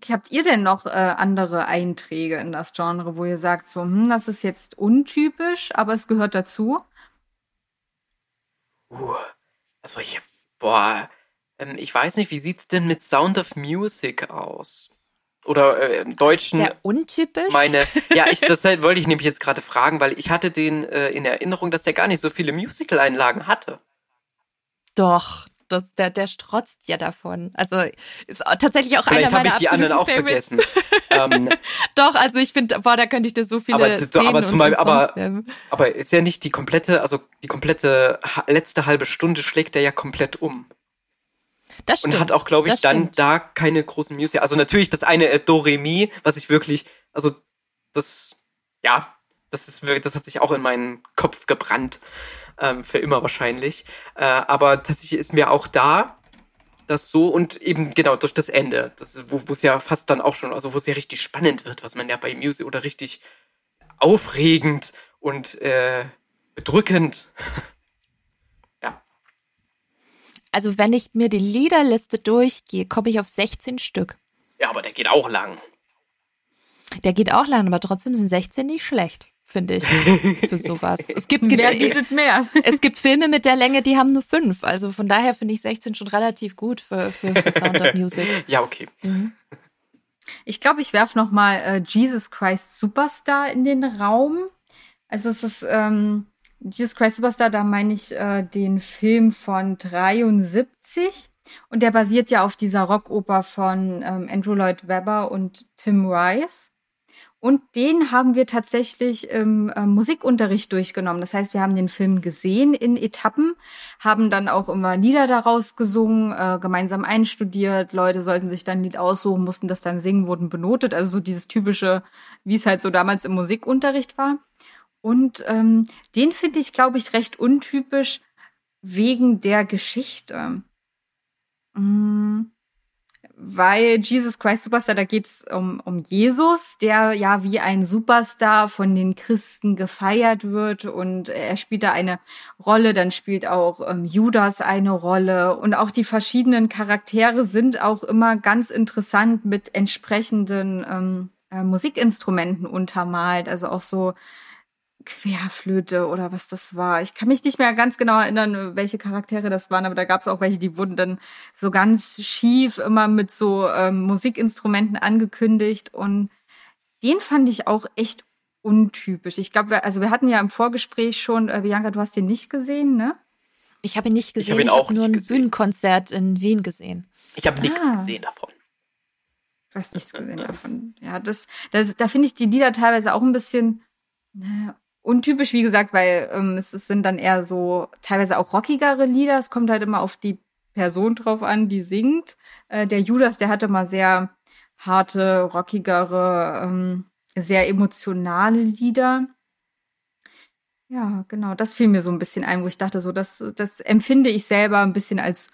Habt ihr denn noch äh, andere Einträge in das Genre, wo ihr sagt, so, hm, das ist jetzt untypisch, aber es gehört dazu? Uh, also ich, boah, ähm, ich weiß nicht, wie sieht's denn mit Sound of Music aus? oder äh, im Deutschen. Sehr untypisch. Meine, ja, ich, das halt wollte ich nämlich jetzt gerade fragen, weil ich hatte den äh, in Erinnerung, dass der gar nicht so viele Musical-Einlagen hatte. Doch, das, der, der strotzt ja davon. Also ist tatsächlich auch Vielleicht einer meiner ich die anderen auch Favorites. vergessen. ähm, Doch, also ich finde, boah, da könnte ich dir so viele aber, Szenen aber zum Beispiel, aber, aber ist ja nicht die komplette, also die komplette letzte halbe Stunde schlägt er ja komplett um. Das stimmt. Und hat auch, glaube ich, dann stimmt. da keine großen Musical. Also natürlich das eine äh, Do Re Mi, was ich wirklich, also das, ja, das ist wirklich, das hat sich auch in meinen Kopf gebrannt. Ähm, für immer wahrscheinlich. Äh, aber tatsächlich ist mir auch da das so und eben genau durch das Ende, das, wo es ja fast dann auch schon, also wo es ja richtig spannend wird, was man ja bei Music oder richtig aufregend und äh, bedrückend Also wenn ich mir die Liederliste durchgehe, komme ich auf 16 Stück. Ja, aber der geht auch lang. Der geht auch lang, aber trotzdem sind 16 nicht schlecht, finde ich, für sowas. Es gibt, mehr bietet mehr. Es gibt Filme mit der Länge, die haben nur fünf. Also von daher finde ich 16 schon relativ gut für, für, für Sound of Music. Ja, okay. Mhm. Ich glaube, ich werfe noch mal äh, Jesus Christ Superstar in den Raum. Also es ist ähm, Jesus Christ Superstar, da meine ich äh, den Film von 73. Und der basiert ja auf dieser Rockoper von ähm, Andrew Lloyd Webber und Tim Rice. Und den haben wir tatsächlich im äh, Musikunterricht durchgenommen. Das heißt, wir haben den Film gesehen in Etappen, haben dann auch immer Lieder daraus gesungen, äh, gemeinsam einstudiert. Leute sollten sich dann ein Lied aussuchen, mussten das dann singen, wurden benotet. Also so dieses typische, wie es halt so damals im Musikunterricht war. Und ähm, den finde ich, glaube ich, recht untypisch wegen der Geschichte. Mm. Weil Jesus Christ Superstar, da geht's um, um Jesus, der ja wie ein Superstar von den Christen gefeiert wird und er spielt da eine Rolle, dann spielt auch ähm, Judas eine Rolle und auch die verschiedenen Charaktere sind auch immer ganz interessant mit entsprechenden ähm, äh, Musikinstrumenten untermalt, also auch so Querflöte oder was das war. Ich kann mich nicht mehr ganz genau erinnern, welche Charaktere das waren, aber da gab es auch welche, die wurden dann so ganz schief immer mit so ähm, Musikinstrumenten angekündigt und den fand ich auch echt untypisch. Ich glaube, also wir hatten ja im Vorgespräch schon, äh, Bianca, du hast den nicht gesehen, ne? Ich habe ihn nicht gesehen. Ich habe ihn auch hab nur nicht ein gesehen. Bühnenkonzert in Wien gesehen. Ich habe nichts Ah. gesehen davon. Du hast nichts gesehen davon. Ja, das, das da finde ich die Lieder teilweise auch ein bisschen naja, untypisch, wie gesagt, weil ähm, es, es sind dann eher so teilweise auch rockigere Lieder. Es kommt halt immer auf die Person drauf an, die singt. Äh, der Judas, der hatte mal sehr harte, rockigere, ähm, sehr emotionale Lieder. Ja, genau, das fiel mir so ein bisschen ein, wo ich dachte, so, das, das empfinde ich selber ein bisschen als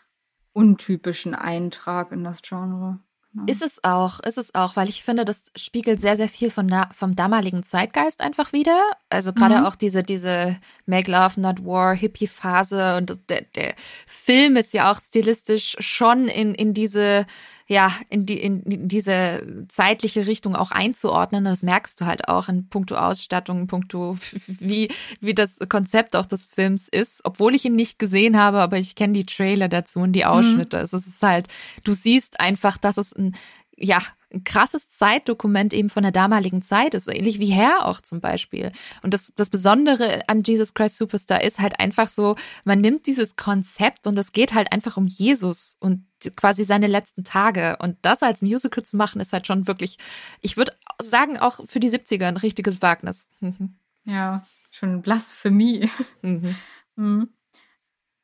untypischen Eintrag in das Genre. Genau. Ist es auch, ist es auch, weil ich finde, das spiegelt sehr, sehr viel von da, vom damaligen Zeitgeist einfach wieder. Also gerade Mhm. auch diese, diese Make Love, Not War, Hippie-Phase und das, der, der Film ist ja auch stilistisch schon in, in diese, ja, in die, in, in diese zeitliche Richtung auch einzuordnen. Und das merkst du halt auch in puncto Ausstattung, in puncto wie, wie das Konzept auch des Films ist. Obwohl ich ihn nicht gesehen habe, aber ich kenne die Trailer dazu und die Ausschnitte. Also es ist halt, du siehst einfach, dass es ein, ja, ein krasses Zeitdokument eben von der damaligen Zeit ist, ähnlich wie Hair auch zum Beispiel. Und das, das Besondere an Jesus Christ Superstar ist halt einfach so, man nimmt dieses Konzept und es geht halt einfach um Jesus und quasi seine letzten Tage. Und das als Musical zu machen, ist halt schon wirklich, ich würde sagen, auch für die 70er ein richtiges Wagnis. Ja, schon Blasphemie. Mhm. Mhm.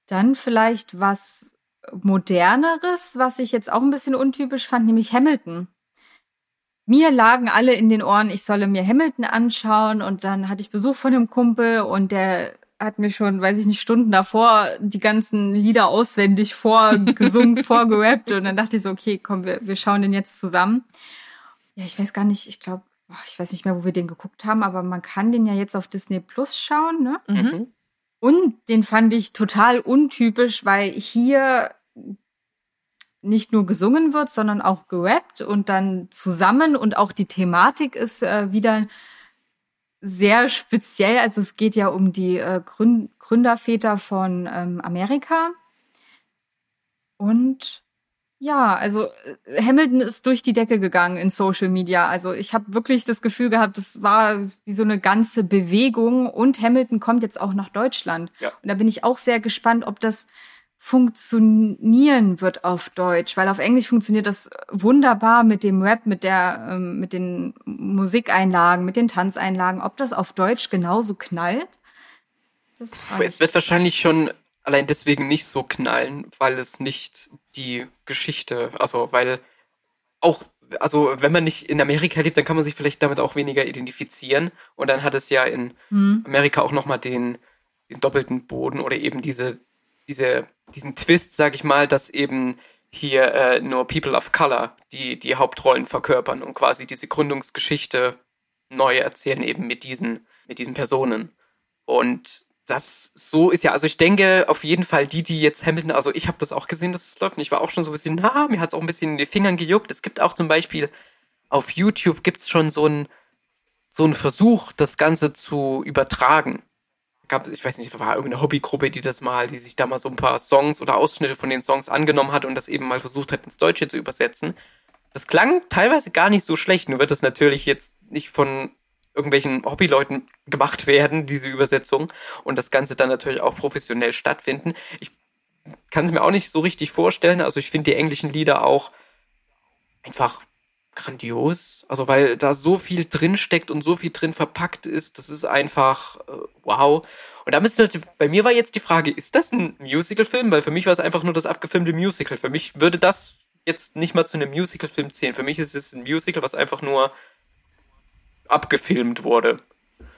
Dann vielleicht was moderneres, was ich jetzt auch ein bisschen untypisch fand, nämlich Hamilton. Mir lagen alle in den Ohren, ich solle mir Hamilton anschauen und dann hatte ich Besuch von dem Kumpel und der hat mir schon, weiß ich nicht, Stunden davor die ganzen Lieder auswendig vorgesungen, vorgerappt und dann dachte ich so, okay, komm, wir, wir schauen den jetzt zusammen. Ja, ich weiß gar nicht, ich glaube, ich weiß nicht mehr, wo wir den geguckt haben, aber man kann den ja jetzt auf Disney Plus schauen, ne? Mhm. Und den fand ich total untypisch, weil hier nicht nur gesungen wird, sondern auch gerappt und dann zusammen und auch die Thematik ist äh, wieder sehr speziell. Also es geht ja um die äh, Grün Gründerväter von ähm, Amerika. Und ja, also äh, Hamilton ist durch die Decke gegangen in Social Media. Also ich habe wirklich das Gefühl gehabt, das war wie so eine ganze Bewegung und Hamilton kommt jetzt auch nach Deutschland. Ja. Und da bin ich auch sehr gespannt, ob das funktionieren wird auf Deutsch, weil auf Englisch funktioniert das wunderbar mit dem Rap, mit der, ähm, mit den Musikeinlagen, mit den Tanzeinlagen. Ob das auf Deutsch genauso knallt? Es wird wahrscheinlich schon allein deswegen nicht so knallen, weil es nicht die Geschichte, also weil auch, also wenn man nicht in Amerika lebt, dann kann man sich vielleicht damit auch weniger identifizieren. Und dann hat es ja in Hm. Amerika auch nochmal den, den doppelten Boden oder eben diese, diese, diesen Twist, sag ich mal, dass eben hier äh, nur People of Color die, die Hauptrollen verkörpern und quasi diese Gründungsgeschichte neu erzählen, eben mit diesen, mit diesen Personen. Und das so ist ja, also ich denke auf jeden Fall die, die jetzt Hamilton, also ich habe das auch gesehen, dass es läuft und ich war auch schon so ein bisschen, na, mir hat es auch ein bisschen in die Fingern gejuckt. Es gibt auch zum Beispiel auf YouTube gibt's schon so einen so einen Versuch, das Ganze zu übertragen. Gab ich weiß nicht, war irgendeine Hobbygruppe, die das mal, die sich da mal so ein paar Songs oder Ausschnitte von den Songs angenommen hat und das eben mal versucht hat ins Deutsche zu übersetzen. Das klang teilweise gar nicht so schlecht, nur wird das natürlich jetzt nicht von irgendwelchen Hobbyleuten gemacht werden, diese Übersetzung, und das Ganze dann natürlich auch professionell stattfinden. Ich kann es mir auch nicht so richtig vorstellen. Also ich finde die englischen Lieder auch einfach grandios. Also weil da so viel drin steckt und so viel drin verpackt ist, das ist einfach äh, wow. Und da müsste bei mir war jetzt die Frage, ist das ein Musical-Film? Weil für mich war es einfach nur das abgefilmte Musical. Für mich würde das jetzt nicht mal zu einem Musical-Film zählen. Für mich ist es ein Musical, was einfach nur abgefilmt wurde.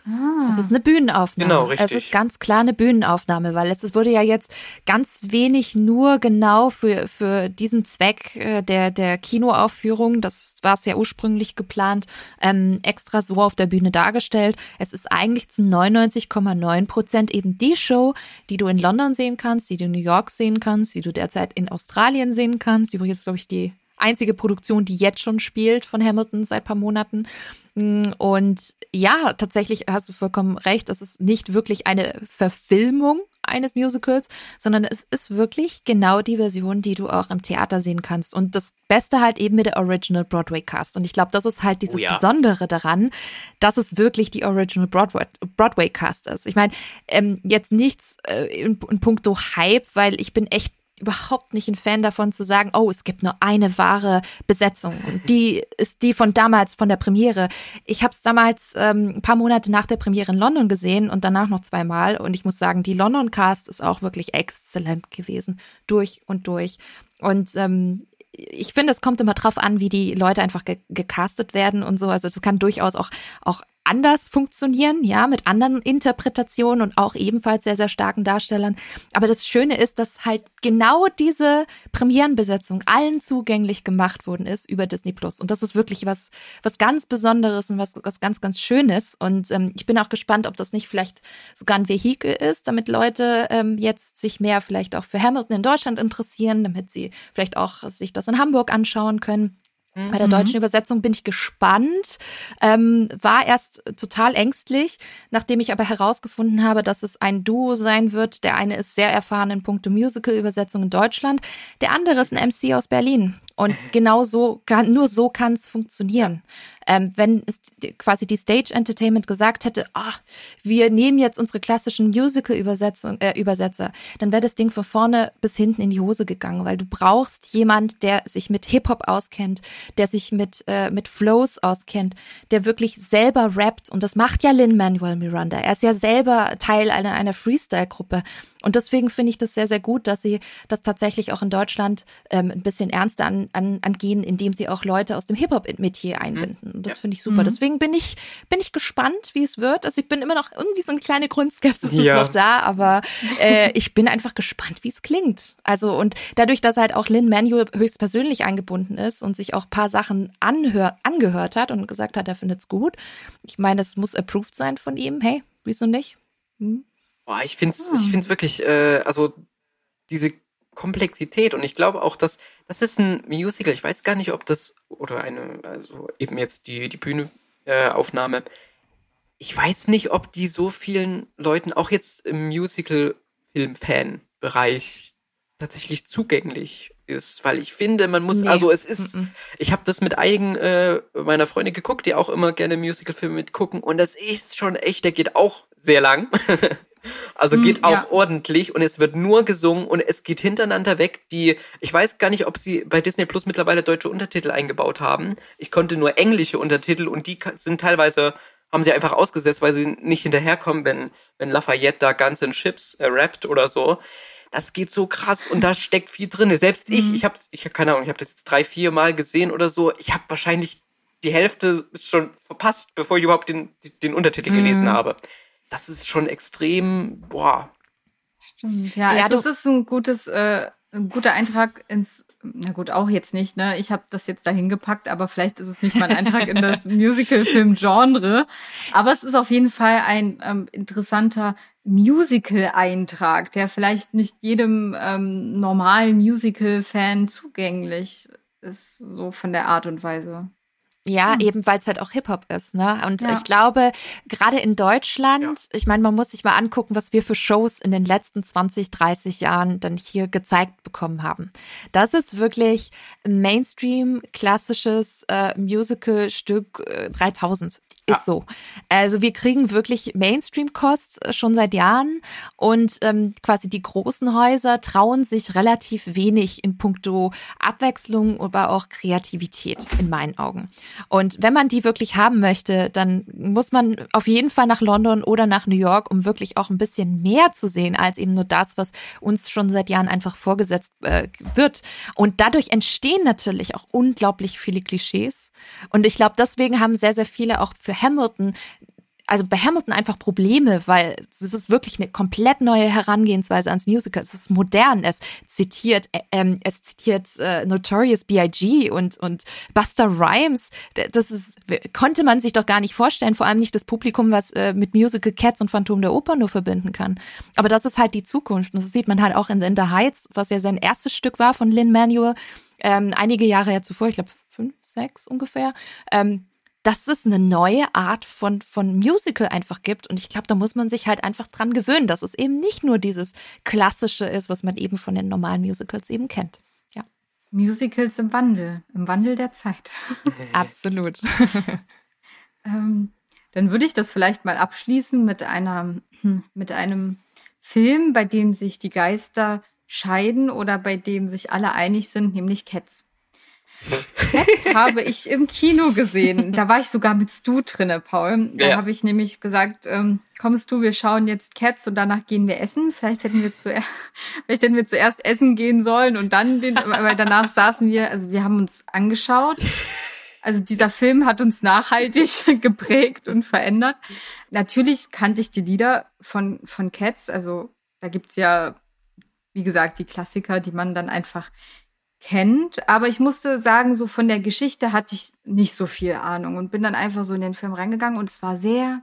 Ah. Es ist eine Bühnenaufnahme. Genau, richtig. Es ist ganz klar eine Bühnenaufnahme, weil es, es wurde ja jetzt ganz wenig nur genau für, für diesen Zweck äh, der, der Kinoaufführung, das war es ja ursprünglich geplant, ähm, extra so auf der Bühne dargestellt. Es ist eigentlich zu 99,9 Prozent eben die Show, die du in London sehen kannst, die du in New York sehen kannst, die du derzeit in Australien sehen kannst. Übrigens, glaube ich, die einzige Produktion, die jetzt schon spielt von Hamilton seit paar Monaten. Mm, und ja, tatsächlich hast du vollkommen recht, es ist nicht wirklich eine Verfilmung eines Musicals, sondern es ist wirklich genau die Version, die du auch im Theater sehen kannst. Und das Beste halt eben mit der Original Broadway Cast. Und ich glaube, das ist halt dieses oh ja. Besondere daran, dass es wirklich die Original Broadway, Broadway Cast ist. Ich meine, ähm, jetzt nichts äh, in, in puncto Hype, weil ich bin echt überhaupt nicht ein Fan davon zu sagen, oh, es gibt nur eine wahre Besetzung und die ist die von damals, von der Premiere. Ich habe es damals ähm, ein paar Monate nach der Premiere in London gesehen und danach noch zweimal und ich muss sagen, die London Cast ist auch wirklich exzellent gewesen, durch und durch. Und ähm, ich finde, es kommt immer drauf an, wie die Leute einfach ge gecastet werden und so. Also das kann durchaus auch, auch anders funktionieren, ja, mit anderen Interpretationen und auch ebenfalls sehr, sehr starken Darstellern. Aber das Schöne ist, dass halt genau diese Premierenbesetzung allen zugänglich gemacht worden ist über Disney Plus. Und das ist wirklich was, was ganz Besonderes und was, was ganz, ganz Schönes. Und ähm, ich bin auch gespannt, ob das nicht vielleicht sogar ein Vehikel ist, damit Leute ähm, jetzt sich mehr vielleicht auch für Hamilton in Deutschland interessieren, damit sie vielleicht auch sich das in Hamburg anschauen können. Bei der deutschen mhm. Übersetzung bin ich gespannt. Ähm, war erst total ängstlich, nachdem ich aber herausgefunden habe, dass es ein Duo sein wird. Der eine ist sehr erfahren in puncto Musical-Übersetzung in Deutschland. Der andere ist ein MC aus Berlin. Und genau so kann, nur so kann es funktionieren. Ähm, wenn es quasi die Stage Entertainment gesagt hätte, ach, wir nehmen jetzt unsere klassischen Musical-Übersetzung, äh, Übersetzer, dann wäre das Ding von vorne bis hinten in die Hose gegangen, weil du brauchst jemand, der sich mit Hip-Hop auskennt, der sich mit, äh, mit Flows auskennt, der wirklich selber rappt. Und das macht ja Lin-Manuel Miranda. Er ist ja selber Teil einer, einer Freestyle-Gruppe. Und deswegen finde ich das sehr, sehr gut, dass sie das tatsächlich auch in Deutschland ähm, ein bisschen ernster an, an, angehen, indem sie auch Leute aus dem Hip-Hop-Metier mhm. Und das ja. finde ich super. Mhm. Deswegen bin ich, bin ich gespannt, wie es wird. Also ich bin immer noch irgendwie so eine kleine Grundskepsis ja. ist noch da, aber äh, ich bin einfach gespannt, wie es klingt. Also und dadurch, dass halt auch Lin Manuel höchstpersönlich eingebunden ist und sich auch ein paar Sachen anhör, angehört hat und gesagt hat, er findet es gut. Ich meine, es muss approved sein von ihm. Hey, wieso nicht? Hm? Boah, ich find's, ich find's wirklich, äh, also diese Komplexität und ich glaube auch, dass das ist ein Musical. Ich weiß gar nicht, ob das oder eine, also eben jetzt die die Bühneaufnahme. Äh, ich weiß nicht, ob die so vielen Leuten auch jetzt im Musical-Film-Fan-Bereich tatsächlich zugänglich ist, weil ich finde, man muss, nee. also es ist, mm -mm. ich habe das mit einigen äh, meiner Freunde geguckt, die auch immer gerne Musical-Filme mitgucken und das ist schon echt, der geht auch sehr lang. Also hm, geht auch ja. ordentlich und es wird nur gesungen und es geht hintereinander weg. Die, ich weiß gar nicht, ob sie bei Disney Plus mittlerweile deutsche Untertitel eingebaut haben. Ich konnte nur englische Untertitel und die sind teilweise, haben sie einfach ausgesetzt, weil sie nicht hinterherkommen, wenn, wenn Lafayette da ganz in Chips äh, rappt oder so. Das geht so krass und da steckt viel drin. Selbst ich, mhm. ich habe, ich hab, keine Ahnung, ich habe das jetzt drei, vier Mal gesehen oder so. Ich habe wahrscheinlich die Hälfte schon verpasst, bevor ich überhaupt den, den Untertitel gelesen habe das ist schon extrem, boah. Stimmt, ja, ja also das ist ein gutes, äh, ein guter Eintrag ins, na gut, auch jetzt nicht, ne? Ich habe das jetzt dahin gepackt, aber vielleicht ist es nicht mal ein Eintrag in das Musical-Film-Genre. Aber es ist auf jeden Fall ein ähm, interessanter Musical-Eintrag, der vielleicht nicht jedem ähm, normalen Musical-Fan zugänglich ist, so von der Art und Weise. Ja, mhm. eben weil es halt auch Hip-Hop ist, ne? Und ja. ich glaube, gerade in Deutschland, ja. ich meine, man muss sich mal angucken, was wir für Shows in den letzten 20, 30 Jahren dann hier gezeigt bekommen haben. Das ist wirklich Mainstream, klassisches äh, Musical-Stück äh, 3000. Ist so. Also wir kriegen wirklich Mainstream-Kost äh, schon seit Jahren und ähm, quasi die großen Häuser trauen sich relativ wenig in puncto Abwechslung, aber auch Kreativität in meinen Augen. Und wenn man die wirklich haben möchte, dann muss man auf jeden Fall nach London oder nach New York, um wirklich auch ein bisschen mehr zu sehen als eben nur das, was uns schon seit Jahren einfach vorgesetzt äh, wird. Und dadurch entstehen natürlich auch unglaublich viele Klischees. Und ich glaube, deswegen haben sehr, sehr viele auch für Hamilton also bei Hamilton einfach Probleme, weil es ist wirklich eine komplett neue Herangehensweise ans Musical. Es ist modern, es zitiert, äh, ähm, es zitiert äh, Notorious B.I.G. und, und Buster Rhymes. Das ist, konnte man sich doch gar nicht vorstellen, vor allem nicht das Publikum, was äh, mit Musical Cats und Phantom der Oper nur verbinden kann. Aber das ist halt die Zukunft. Und das sieht man halt auch in, in The Heights, was ja sein erstes Stück war von Lin Manuel, ähm, einige Jahre ja zuvor, ich glaube fünf, sechs ungefähr. Ähm, dass es eine neue Art von, von Musical einfach gibt. Und ich glaube, da muss man sich halt einfach dran gewöhnen, dass es eben nicht nur dieses Klassische ist, was man eben von den normalen Musicals eben kennt. Ja. Musicals im Wandel, im Wandel der Zeit. Absolut. ähm, dann würde ich das vielleicht mal abschließen mit einer, hm, mit einem Film, bei dem sich die Geister scheiden oder bei dem sich alle einig sind, nämlich Cats. Cats habe ich im Kino gesehen. Da war ich sogar mit Stu drinne, Paul. Da ja. habe ich nämlich gesagt, ähm, kommst du, wir schauen jetzt Cats und danach gehen wir essen. Vielleicht hätten wir zuerst, vielleicht hätten wir zuerst essen gehen sollen und dann den, weil danach saßen wir, also wir haben uns angeschaut. Also dieser Film hat uns nachhaltig geprägt und verändert. Natürlich kannte ich die Lieder von, von Cats. Also da gibt's ja, wie gesagt, die Klassiker, die man dann einfach kennt. Aber ich musste sagen, so von der Geschichte hatte ich nicht so viel Ahnung und bin dann einfach so in den Film reingegangen und es war sehr,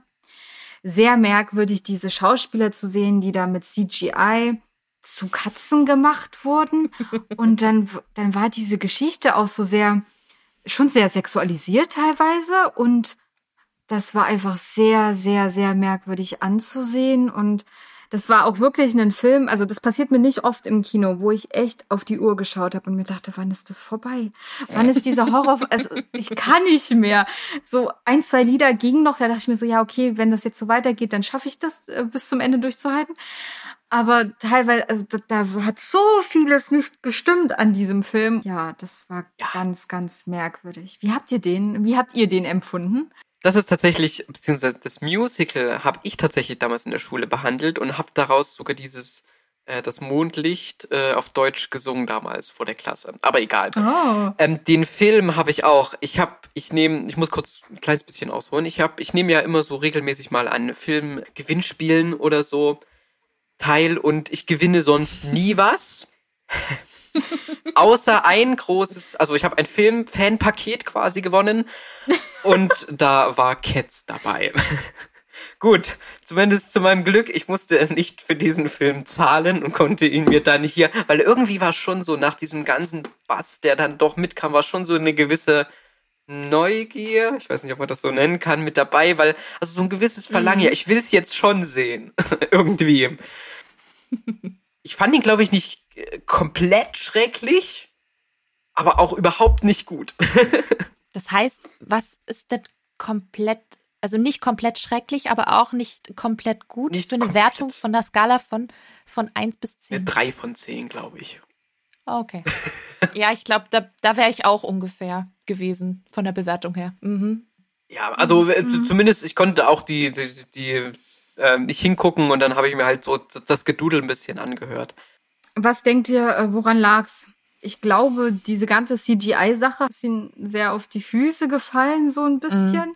sehr merkwürdig, diese Schauspieler zu sehen, die da mit CGI zu Katzen gemacht wurden. Und dann, dann war diese Geschichte auch so sehr, schon sehr sexualisiert teilweise und das war einfach sehr, sehr, sehr merkwürdig anzusehen und das war auch wirklich ein Film, also das passiert mir nicht oft im Kino, wo ich echt auf die Uhr geschaut habe und mir dachte, wann ist das vorbei? Wann ist dieser Horror? Also ich kann nicht mehr. So ein, zwei Lieder gingen noch, da dachte ich mir so, ja, okay, wenn das jetzt so weitergeht, dann schaffe ich das äh, bis zum Ende durchzuhalten. Aber teilweise, also da, da, hat so vieles nicht gestimmt an diesem Film. Ja, das war ja. ganz, ganz merkwürdig. Wie habt ihr den, wie habt ihr den empfunden? Das ist tatsächlich, beziehungsweise das Musical habe ich tatsächlich damals in der Schule behandelt und habe daraus sogar dieses äh, das Mondlicht äh, auf Deutsch gesungen damals vor der Klasse. Aber egal. Oh. Ähm, den Film habe ich auch. Ich habe, ich nehme, ich muss kurz ein kleines bisschen ausholen. Ich habe, ich nehme ja immer so regelmäßig mal an Filmgewinnspielen oder so teil und ich gewinne sonst nie was. Außer ein großes, also ich habe ein Film-Fan-Paket quasi gewonnen und da war Cats dabei. Gut, zumindest zu meinem Glück, ich musste nicht für diesen Film zahlen und konnte ihn mir dann hier, weil irgendwie war schon so nach diesem ganzen Bass, der dann doch mitkam, war schon so eine gewisse Neugier, ich weiß nicht, ob man das so nennen kann, mit dabei, weil, also so ein gewisses Verlangen, mhm. ja, ich will es jetzt schon sehen. irgendwie. Ich fand ihn, glaube ich, nicht äh, komplett schrecklich, aber auch überhaupt nicht gut. das heißt, was ist denn komplett, also nicht komplett schrecklich, aber auch nicht komplett gut? Nicht für eine komplett. Wertung von der Skala von, von 1 bis 10? Drei von 10, glaube ich. Okay. ja, ich glaube, da, da wäre ich auch ungefähr gewesen von der Bewertung her. Mhm. Ja, also mhm. zumindest, ich konnte auch die, die, die äh, nicht hingucken und dann habe ich mir halt so das Gedudel ein bisschen angehört. Was denkt ihr, äh, woran lag's? Ich glaube, diese ganze CGI-Sache ist ihnen sehr auf die Füße gefallen, so ein bisschen. Mhm.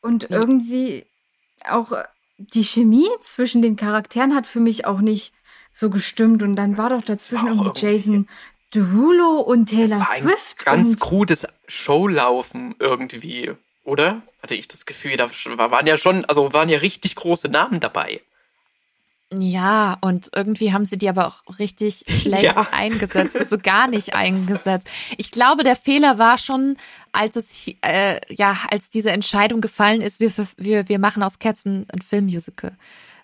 Und irgendwie auch äh, die Chemie zwischen den Charakteren hat für mich auch nicht so gestimmt. Und dann war doch dazwischen irgendwie, irgendwie Jason Derulo und Taylor Swift. ganz krudes Showlaufen irgendwie, oder? Hatte ich das Gefühl, da waren ja schon, also waren ja richtig große Namen dabei. Ja, und irgendwie haben sie die aber auch richtig schlecht ja. eingesetzt, also gar nicht eingesetzt. Ich glaube, der Fehler war schon, als es äh, ja, als diese Entscheidung gefallen ist, wir, wir, wir machen aus Cats ein, ein Filmmusical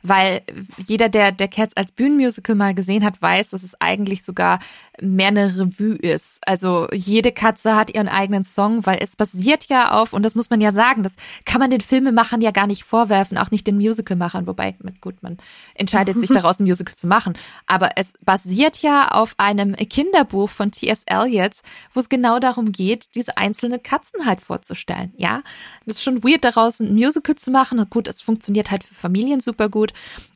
weil jeder, der, der Cats als Bühnenmusical mal gesehen hat, weiß, dass es eigentlich sogar mehr eine Revue ist. Also jede Katze hat ihren eigenen Song, weil es basiert ja auf, und das muss man ja sagen, das kann man den Filmemachern ja gar nicht vorwerfen, auch nicht den Musicalmachern, wobei, gut, man entscheidet sich daraus, ein Musical zu machen. Aber es basiert ja auf einem Kinderbuch von T.S. Eliot, wo es genau darum geht, diese einzelne Katzen halt vorzustellen. Ja, das ist schon weird, daraus ein Musical zu machen. Gut, es funktioniert halt für Familien super gut.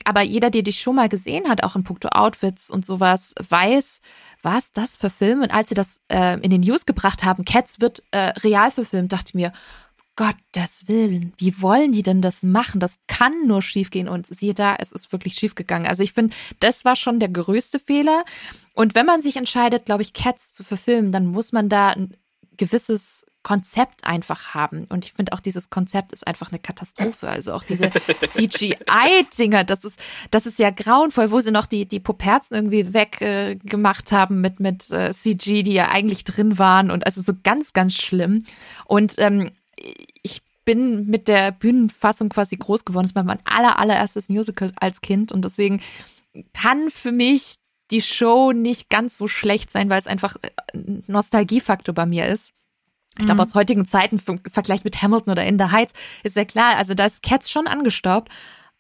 Aber jeder, der dich schon mal gesehen hat, auch in puncto Outfits und sowas, weiß, was das für Film? Und als sie das äh, in den News gebracht haben, Cats wird äh, real verfilmt, dachte ich mir, Gottes Willen, wie wollen die denn das machen? Das kann nur schiefgehen. Und siehe da, es ist wirklich schiefgegangen. Also ich finde, das war schon der größte Fehler. Und wenn man sich entscheidet, glaube ich, Cats zu verfilmen, dann muss man da ein gewisses Konzept einfach haben. Und ich finde auch dieses Konzept ist einfach eine Katastrophe. Also auch diese CGI-Dinger, das ist, das ist ja grauenvoll, wo sie noch die, die Puperzen irgendwie weggemacht äh, haben mit, mit äh, CG, die ja eigentlich drin waren. Und also so ganz, ganz schlimm. Und ähm, ich bin mit der Bühnenfassung quasi groß geworden. Das war mein aller, allererstes Musical als Kind. Und deswegen kann für mich die Show nicht ganz so schlecht sein, weil es einfach ein äh, Nostalgiefaktor bei mir ist. Ich glaube, mhm. aus heutigen Zeiten, im Vergleich mit Hamilton oder In the Heights, ist ja klar, also da ist Cats schon angestaubt.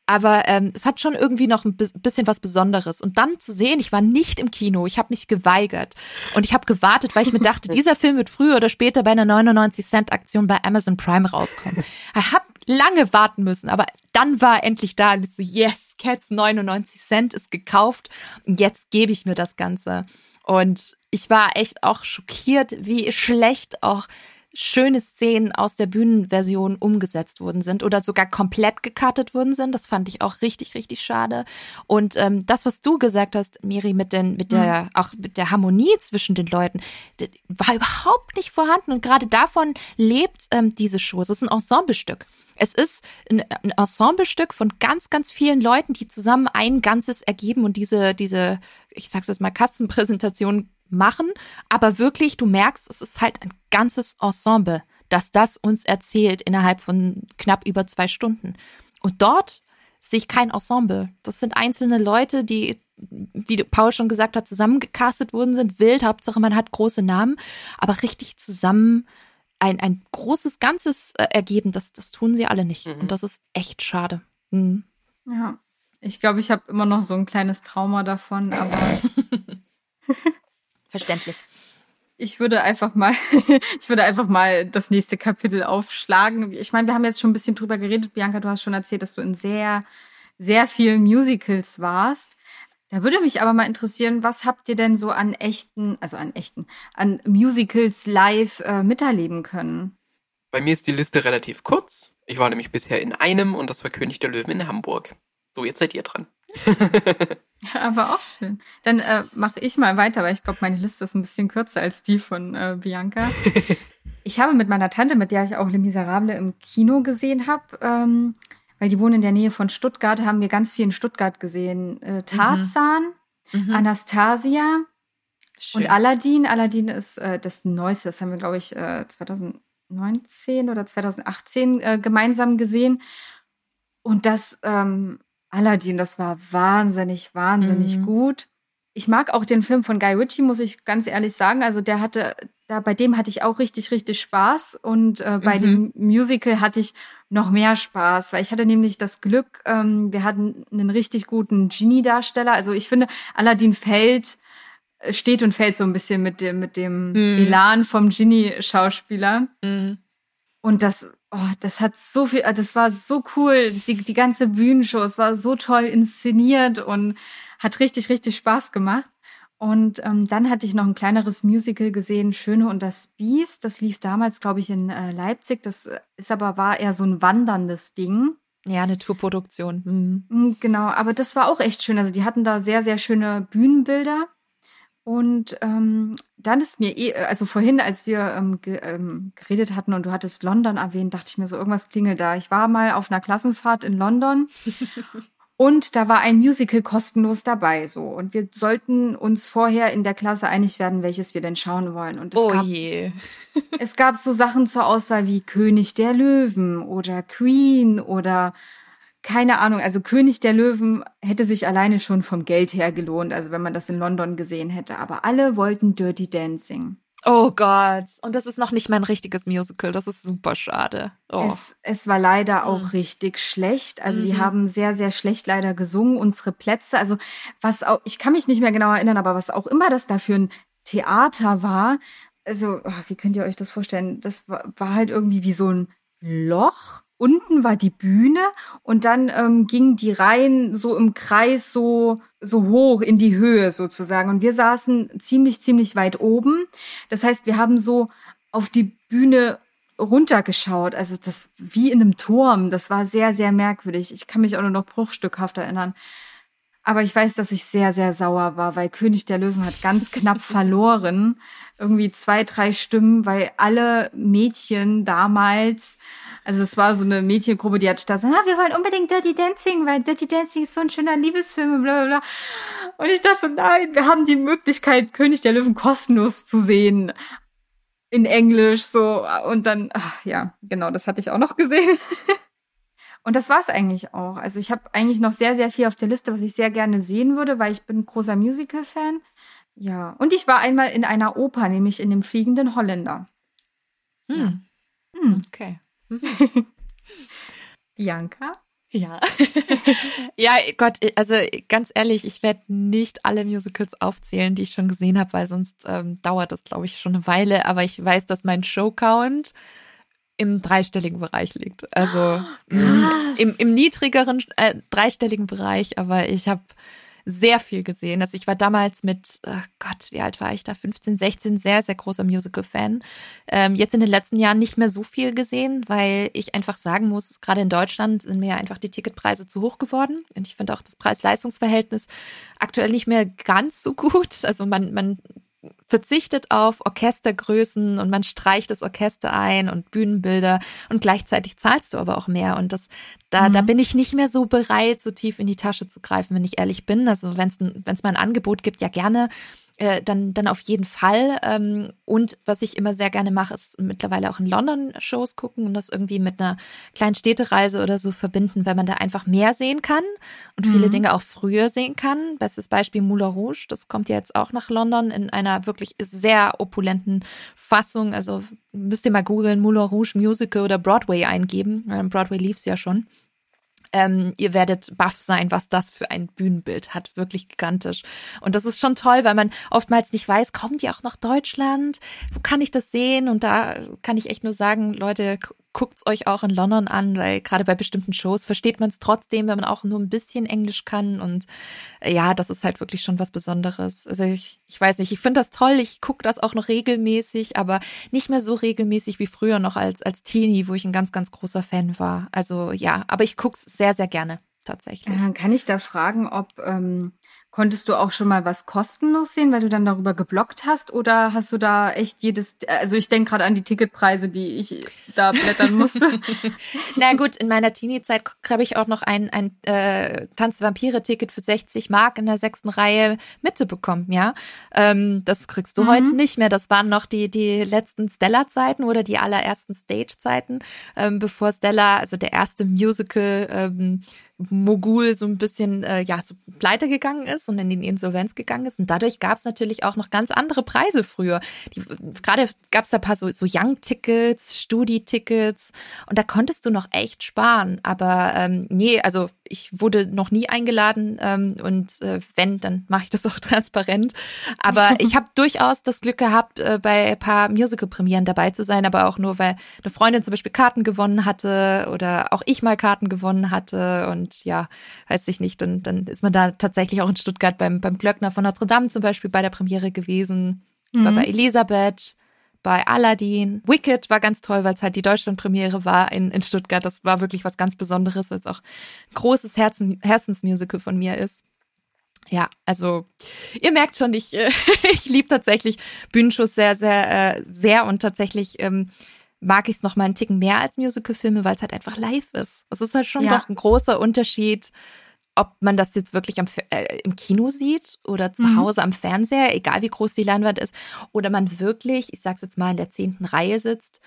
Aber ähm, es hat schon irgendwie noch ein bisschen was Besonderes. Und dann zu sehen, ich war nicht im Kino, ich habe mich geweigert. Und ich habe gewartet, weil ich mir dachte, dieser Film wird früher oder später bei einer 99-Cent-Aktion bei Amazon Prime rauskommen. Ich habe lange warten müssen, aber dann war er endlich da und ich so, yes, Cats 99 Cent ist gekauft. Und jetzt gebe ich mir das Ganze. Und ich war echt auch schockiert, wie schlecht auch schöne Szenen aus der Bühnenversion umgesetzt worden sind oder sogar komplett gecuttet worden sind. Das fand ich auch richtig, richtig schade. Und ähm, das, was du gesagt hast, Miri, mit den, mit der, mhm. auch mit der Harmonie zwischen den Leuten, war überhaupt nicht vorhanden. Und gerade davon lebt ähm, diese Show. Es ist ein Ensemblestück. Es ist ein, ein Ensemblestück von ganz, ganz vielen Leuten, die zusammen ein Ganzes ergeben und diese, diese, ich sag's jetzt mal, Kassenpräsentation machen, aber wirklich, du merkst, es ist halt ein ganzes Ensemble, das das uns erzählt innerhalb von knapp über zwei Stunden. Und dort sehe ich kein Ensemble. Das sind einzelne Leute, die, wie Paul schon gesagt hat, zusammengecastet worden sind, wild, Hauptsache man hat große Namen, aber richtig zusammen ein, ein großes Ganzes äh, ergeben, das, das tun sie alle nicht. Mhm. Und das ist echt schade. Mhm. Ja, ich glaube, ich habe immer noch so ein kleines Trauma davon, aber Verständlich. Ich würde einfach mal, ich würde einfach mal das nächste Kapitel aufschlagen. Ich meine, wir haben jetzt schon ein bisschen drüber geredet. Bianca, du hast schon erzählt, dass du in sehr, sehr vielen Musicals warst. Da würde mich aber mal interessieren, was habt ihr denn so an echten, also an echten, an Musicals live äh, miterleben können? Bei mir ist die Liste relativ kurz. Ich war nämlich bisher in einem und das war König der Löwen in Hamburg. So, jetzt seid ihr dran. Aber auch schön. Dann äh, mache ich mal weiter, weil ich glaube, meine Liste ist ein bisschen kürzer als die von äh, Bianca. ich habe mit meiner Tante, mit der ich auch Le Miserable im Kino gesehen habe, ähm, weil die wohnen in der Nähe von Stuttgart, haben wir ganz viel in Stuttgart gesehen. Äh, Tarzan, mhm. Mhm. Anastasia schön. und Aladdin. Aladdin ist äh, das Neueste, das haben wir, glaube ich, äh, 2019 oder 2018 äh, gemeinsam gesehen. Und das ähm, Aladdin, das war wahnsinnig, wahnsinnig mhm. gut. Ich mag auch den Film von Guy Ritchie, muss ich ganz ehrlich sagen. Also der hatte, da bei dem hatte ich auch richtig, richtig Spaß und äh, bei mhm. dem Musical hatte ich noch mehr Spaß, weil ich hatte nämlich das Glück, ähm, wir hatten einen richtig guten Genie-Darsteller. Also ich finde, Aladdin fällt, äh, steht und fällt so ein bisschen mit dem, mit dem mhm. Elan vom Genie-Schauspieler. Mhm. Und das oh, das hat so viel, äh, das war so cool, die, die ganze Bühnenshow, es war so toll inszeniert und hat richtig, richtig Spaß gemacht. Und ähm, dann hatte ich noch ein kleineres Musical gesehen, Schöne und das Biest. Das lief damals, glaube ich, in äh, Leipzig. Das äh, ist aber war eher so ein wanderndes Ding. Ja, eine Tourproduktion. Mhm. Mm, genau, aber das war auch echt schön. Also die hatten da sehr, sehr schöne Bühnenbilder. Und ähm, dann ist mir eh, also vorhin, als wir ähm, ge ähm, geredet hatten und du hattest London erwähnt, dachte ich mir so, irgendwas klingelt da. Ich war mal auf einer Klassenfahrt in London und da war ein Musical kostenlos dabei, so. Und wir sollten uns vorher in der Klasse einig werden, welches wir denn schauen wollen. Und es oh gab, je. es gab so Sachen zur Auswahl wie König der Löwen oder Queen oder keine Ahnung, also König der Löwen hätte sich alleine schon vom Geld her gelohnt, also wenn man das in London gesehen hätte. Aber alle wollten Dirty Dancing. Oh Gott. Und das ist noch nicht mein richtiges Musical. Das ist super schade. Oh. Es, es war leider auch mhm. richtig schlecht. Also mhm. die haben sehr, sehr schlecht leider gesungen. Unsere Plätze, also was auch, ich kann mich nicht mehr genau erinnern, aber was auch immer das da für ein Theater war, also oh, wie könnt ihr euch das vorstellen? Das war, war halt irgendwie wie so ein Loch unten war die Bühne und dann ähm, gingen die Reihen so im Kreis so so hoch in die Höhe sozusagen und wir saßen ziemlich ziemlich weit oben. Das heißt, wir haben so auf die Bühne runtergeschaut. Also das wie in einem Turm. Das war sehr, sehr merkwürdig. Ich kann mich auch nur noch bruchstückhaft erinnern. Aber ich weiß, dass ich sehr, sehr sauer war, weil König der Löwen hat ganz knapp verloren. Irgendwie zwei, drei Stimmen, weil alle Mädchen damals, also es war so eine Mädchengruppe, die hat da so, ah, wir wollen unbedingt Dirty Dancing, weil Dirty Dancing ist so ein schöner Liebesfilm und bla bla bla. Und ich dachte so, nein, wir haben die Möglichkeit, König der Löwen kostenlos zu sehen. In Englisch, so. Und dann, ach, ja, genau, das hatte ich auch noch gesehen. Und das war's eigentlich auch. Also ich habe eigentlich noch sehr, sehr viel auf der Liste, was ich sehr gerne sehen würde, weil ich bin großer Musical-Fan. Ja. Und ich war einmal in einer Oper, nämlich in dem Fliegenden Holländer. Hm. Ja. Hm. Okay. Bianca? Ja. ja, Gott, also ganz ehrlich, ich werde nicht alle Musicals aufzählen, die ich schon gesehen habe, weil sonst ähm, dauert das, glaube ich, schon eine Weile. Aber ich weiß, dass mein Show-Count im dreistelligen Bereich liegt. Also oh, im, im niedrigeren äh, dreistelligen Bereich, aber ich habe sehr viel gesehen. Also ich war damals mit, oh Gott, wie alt war ich da? 15, 16, sehr, sehr großer Musical-Fan. Ähm, jetzt in den letzten Jahren nicht mehr so viel gesehen, weil ich einfach sagen muss, gerade in Deutschland sind mir einfach die Ticketpreise zu hoch geworden. Und ich finde auch das Preis-Leistungs-Verhältnis aktuell nicht mehr ganz so gut. Also man, man verzichtet auf Orchestergrößen und man streicht das Orchester ein und Bühnenbilder und gleichzeitig zahlst du aber auch mehr. Und das, da, mhm. da bin ich nicht mehr so bereit, so tief in die Tasche zu greifen, wenn ich ehrlich bin. Also wenn es mal ein Angebot gibt, ja gerne. Äh, dann, dann auf jeden Fall. Ähm, und was ich immer sehr gerne mache, ist mittlerweile auch in London Shows gucken und das irgendwie mit einer kleinen Städtereise oder so verbinden, weil man da einfach mehr sehen kann und mhm. viele Dinge auch früher sehen kann. Bestes Beispiel Moulin Rouge, das kommt ja jetzt auch nach London in einer wirklich sehr opulenten Fassung. Also müsst ihr mal googeln, Moulin Rouge Musical oder Broadway eingeben. Broadway lief es ja schon. Ähm, ihr werdet baff sein, was das für ein Bühnenbild hat. Wirklich gigantisch. Und das ist schon toll, weil man oftmals nicht weiß, kommen die auch nach Deutschland? Wo kann ich das sehen? Und da kann ich echt nur sagen, Leute, guckt es euch auch in London an, weil gerade bei bestimmten Shows versteht man es trotzdem, wenn man auch nur ein bisschen Englisch kann. Und äh, ja, das ist halt wirklich schon was Besonderes. Also ich, ich weiß nicht, ich finde das toll. Ich gucke das auch noch regelmäßig, aber nicht mehr so regelmäßig wie früher noch als, als Teenie, wo ich ein ganz, ganz großer Fan war. Also ja, aber ich gucke es sehr, sehr gerne tatsächlich. Äh, kann ich da fragen, ob ähm, Konntest du auch schon mal was kostenlos sehen, weil du dann darüber geblockt hast? Oder hast du da echt jedes, also ich denke gerade an die Ticketpreise, die ich da blättern musste. Na gut, in meiner Teenie-Zeit habe ich auch noch ein, ein äh, Tanz-Vampire-Ticket für 60 Mark in der sechsten Reihe Mitte bekommen, ja. Ähm, das kriegst du mhm. heute nicht mehr. Das waren noch die, die letzten Stella-Zeiten oder die allerersten Stage-Zeiten, ähm, bevor Stella, also der erste Musical, ähm, Mogul so ein bisschen äh, ja so pleite gegangen ist und in die Insolvenz gegangen ist und dadurch gab es natürlich auch noch ganz andere Preise früher. Gerade gab es da ein paar so, so Young-Tickets, Studi-Tickets und da konntest du noch echt sparen. Aber ähm, nee, also ich wurde noch nie eingeladen ähm, und äh, wenn, dann mache ich das auch transparent. Aber ich habe durchaus das Glück gehabt, äh, bei ein paar Musical-Premieren dabei zu sein, aber auch nur, weil eine Freundin zum Beispiel Karten gewonnen hatte oder auch ich mal Karten gewonnen hatte und ja, weiß ich nicht, dann, dann ist man da tatsächlich auch in Stuttgart beim, beim Glöckner von Notre Dame zum Beispiel bei der Premiere gewesen. Ich war mhm. bei Elisabeth bei Aladdin. Wicked war ganz toll, weil es halt die Deutschlandpremiere war in, in Stuttgart. Das war wirklich was ganz Besonderes, weil es auch ein großes Herzen, Herzensmusical von mir ist. Ja, also ihr merkt schon, ich, äh, ich liebe tatsächlich Bühnenshows sehr, sehr, äh, sehr und tatsächlich ähm, mag ich es noch mal einen Ticken mehr als Musicalfilme, weil es halt einfach live ist. Es ist halt schon ja. doch ein großer Unterschied, ob man das jetzt wirklich am, äh, im Kino sieht oder zu mhm. Hause am Fernseher, egal wie groß die Leinwand ist, oder man wirklich, ich sag's jetzt mal, in der zehnten Reihe sitzt